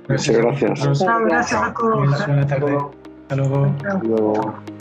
Muchas gracias. Gracias a todos. Buenas tardes. Hasta luego.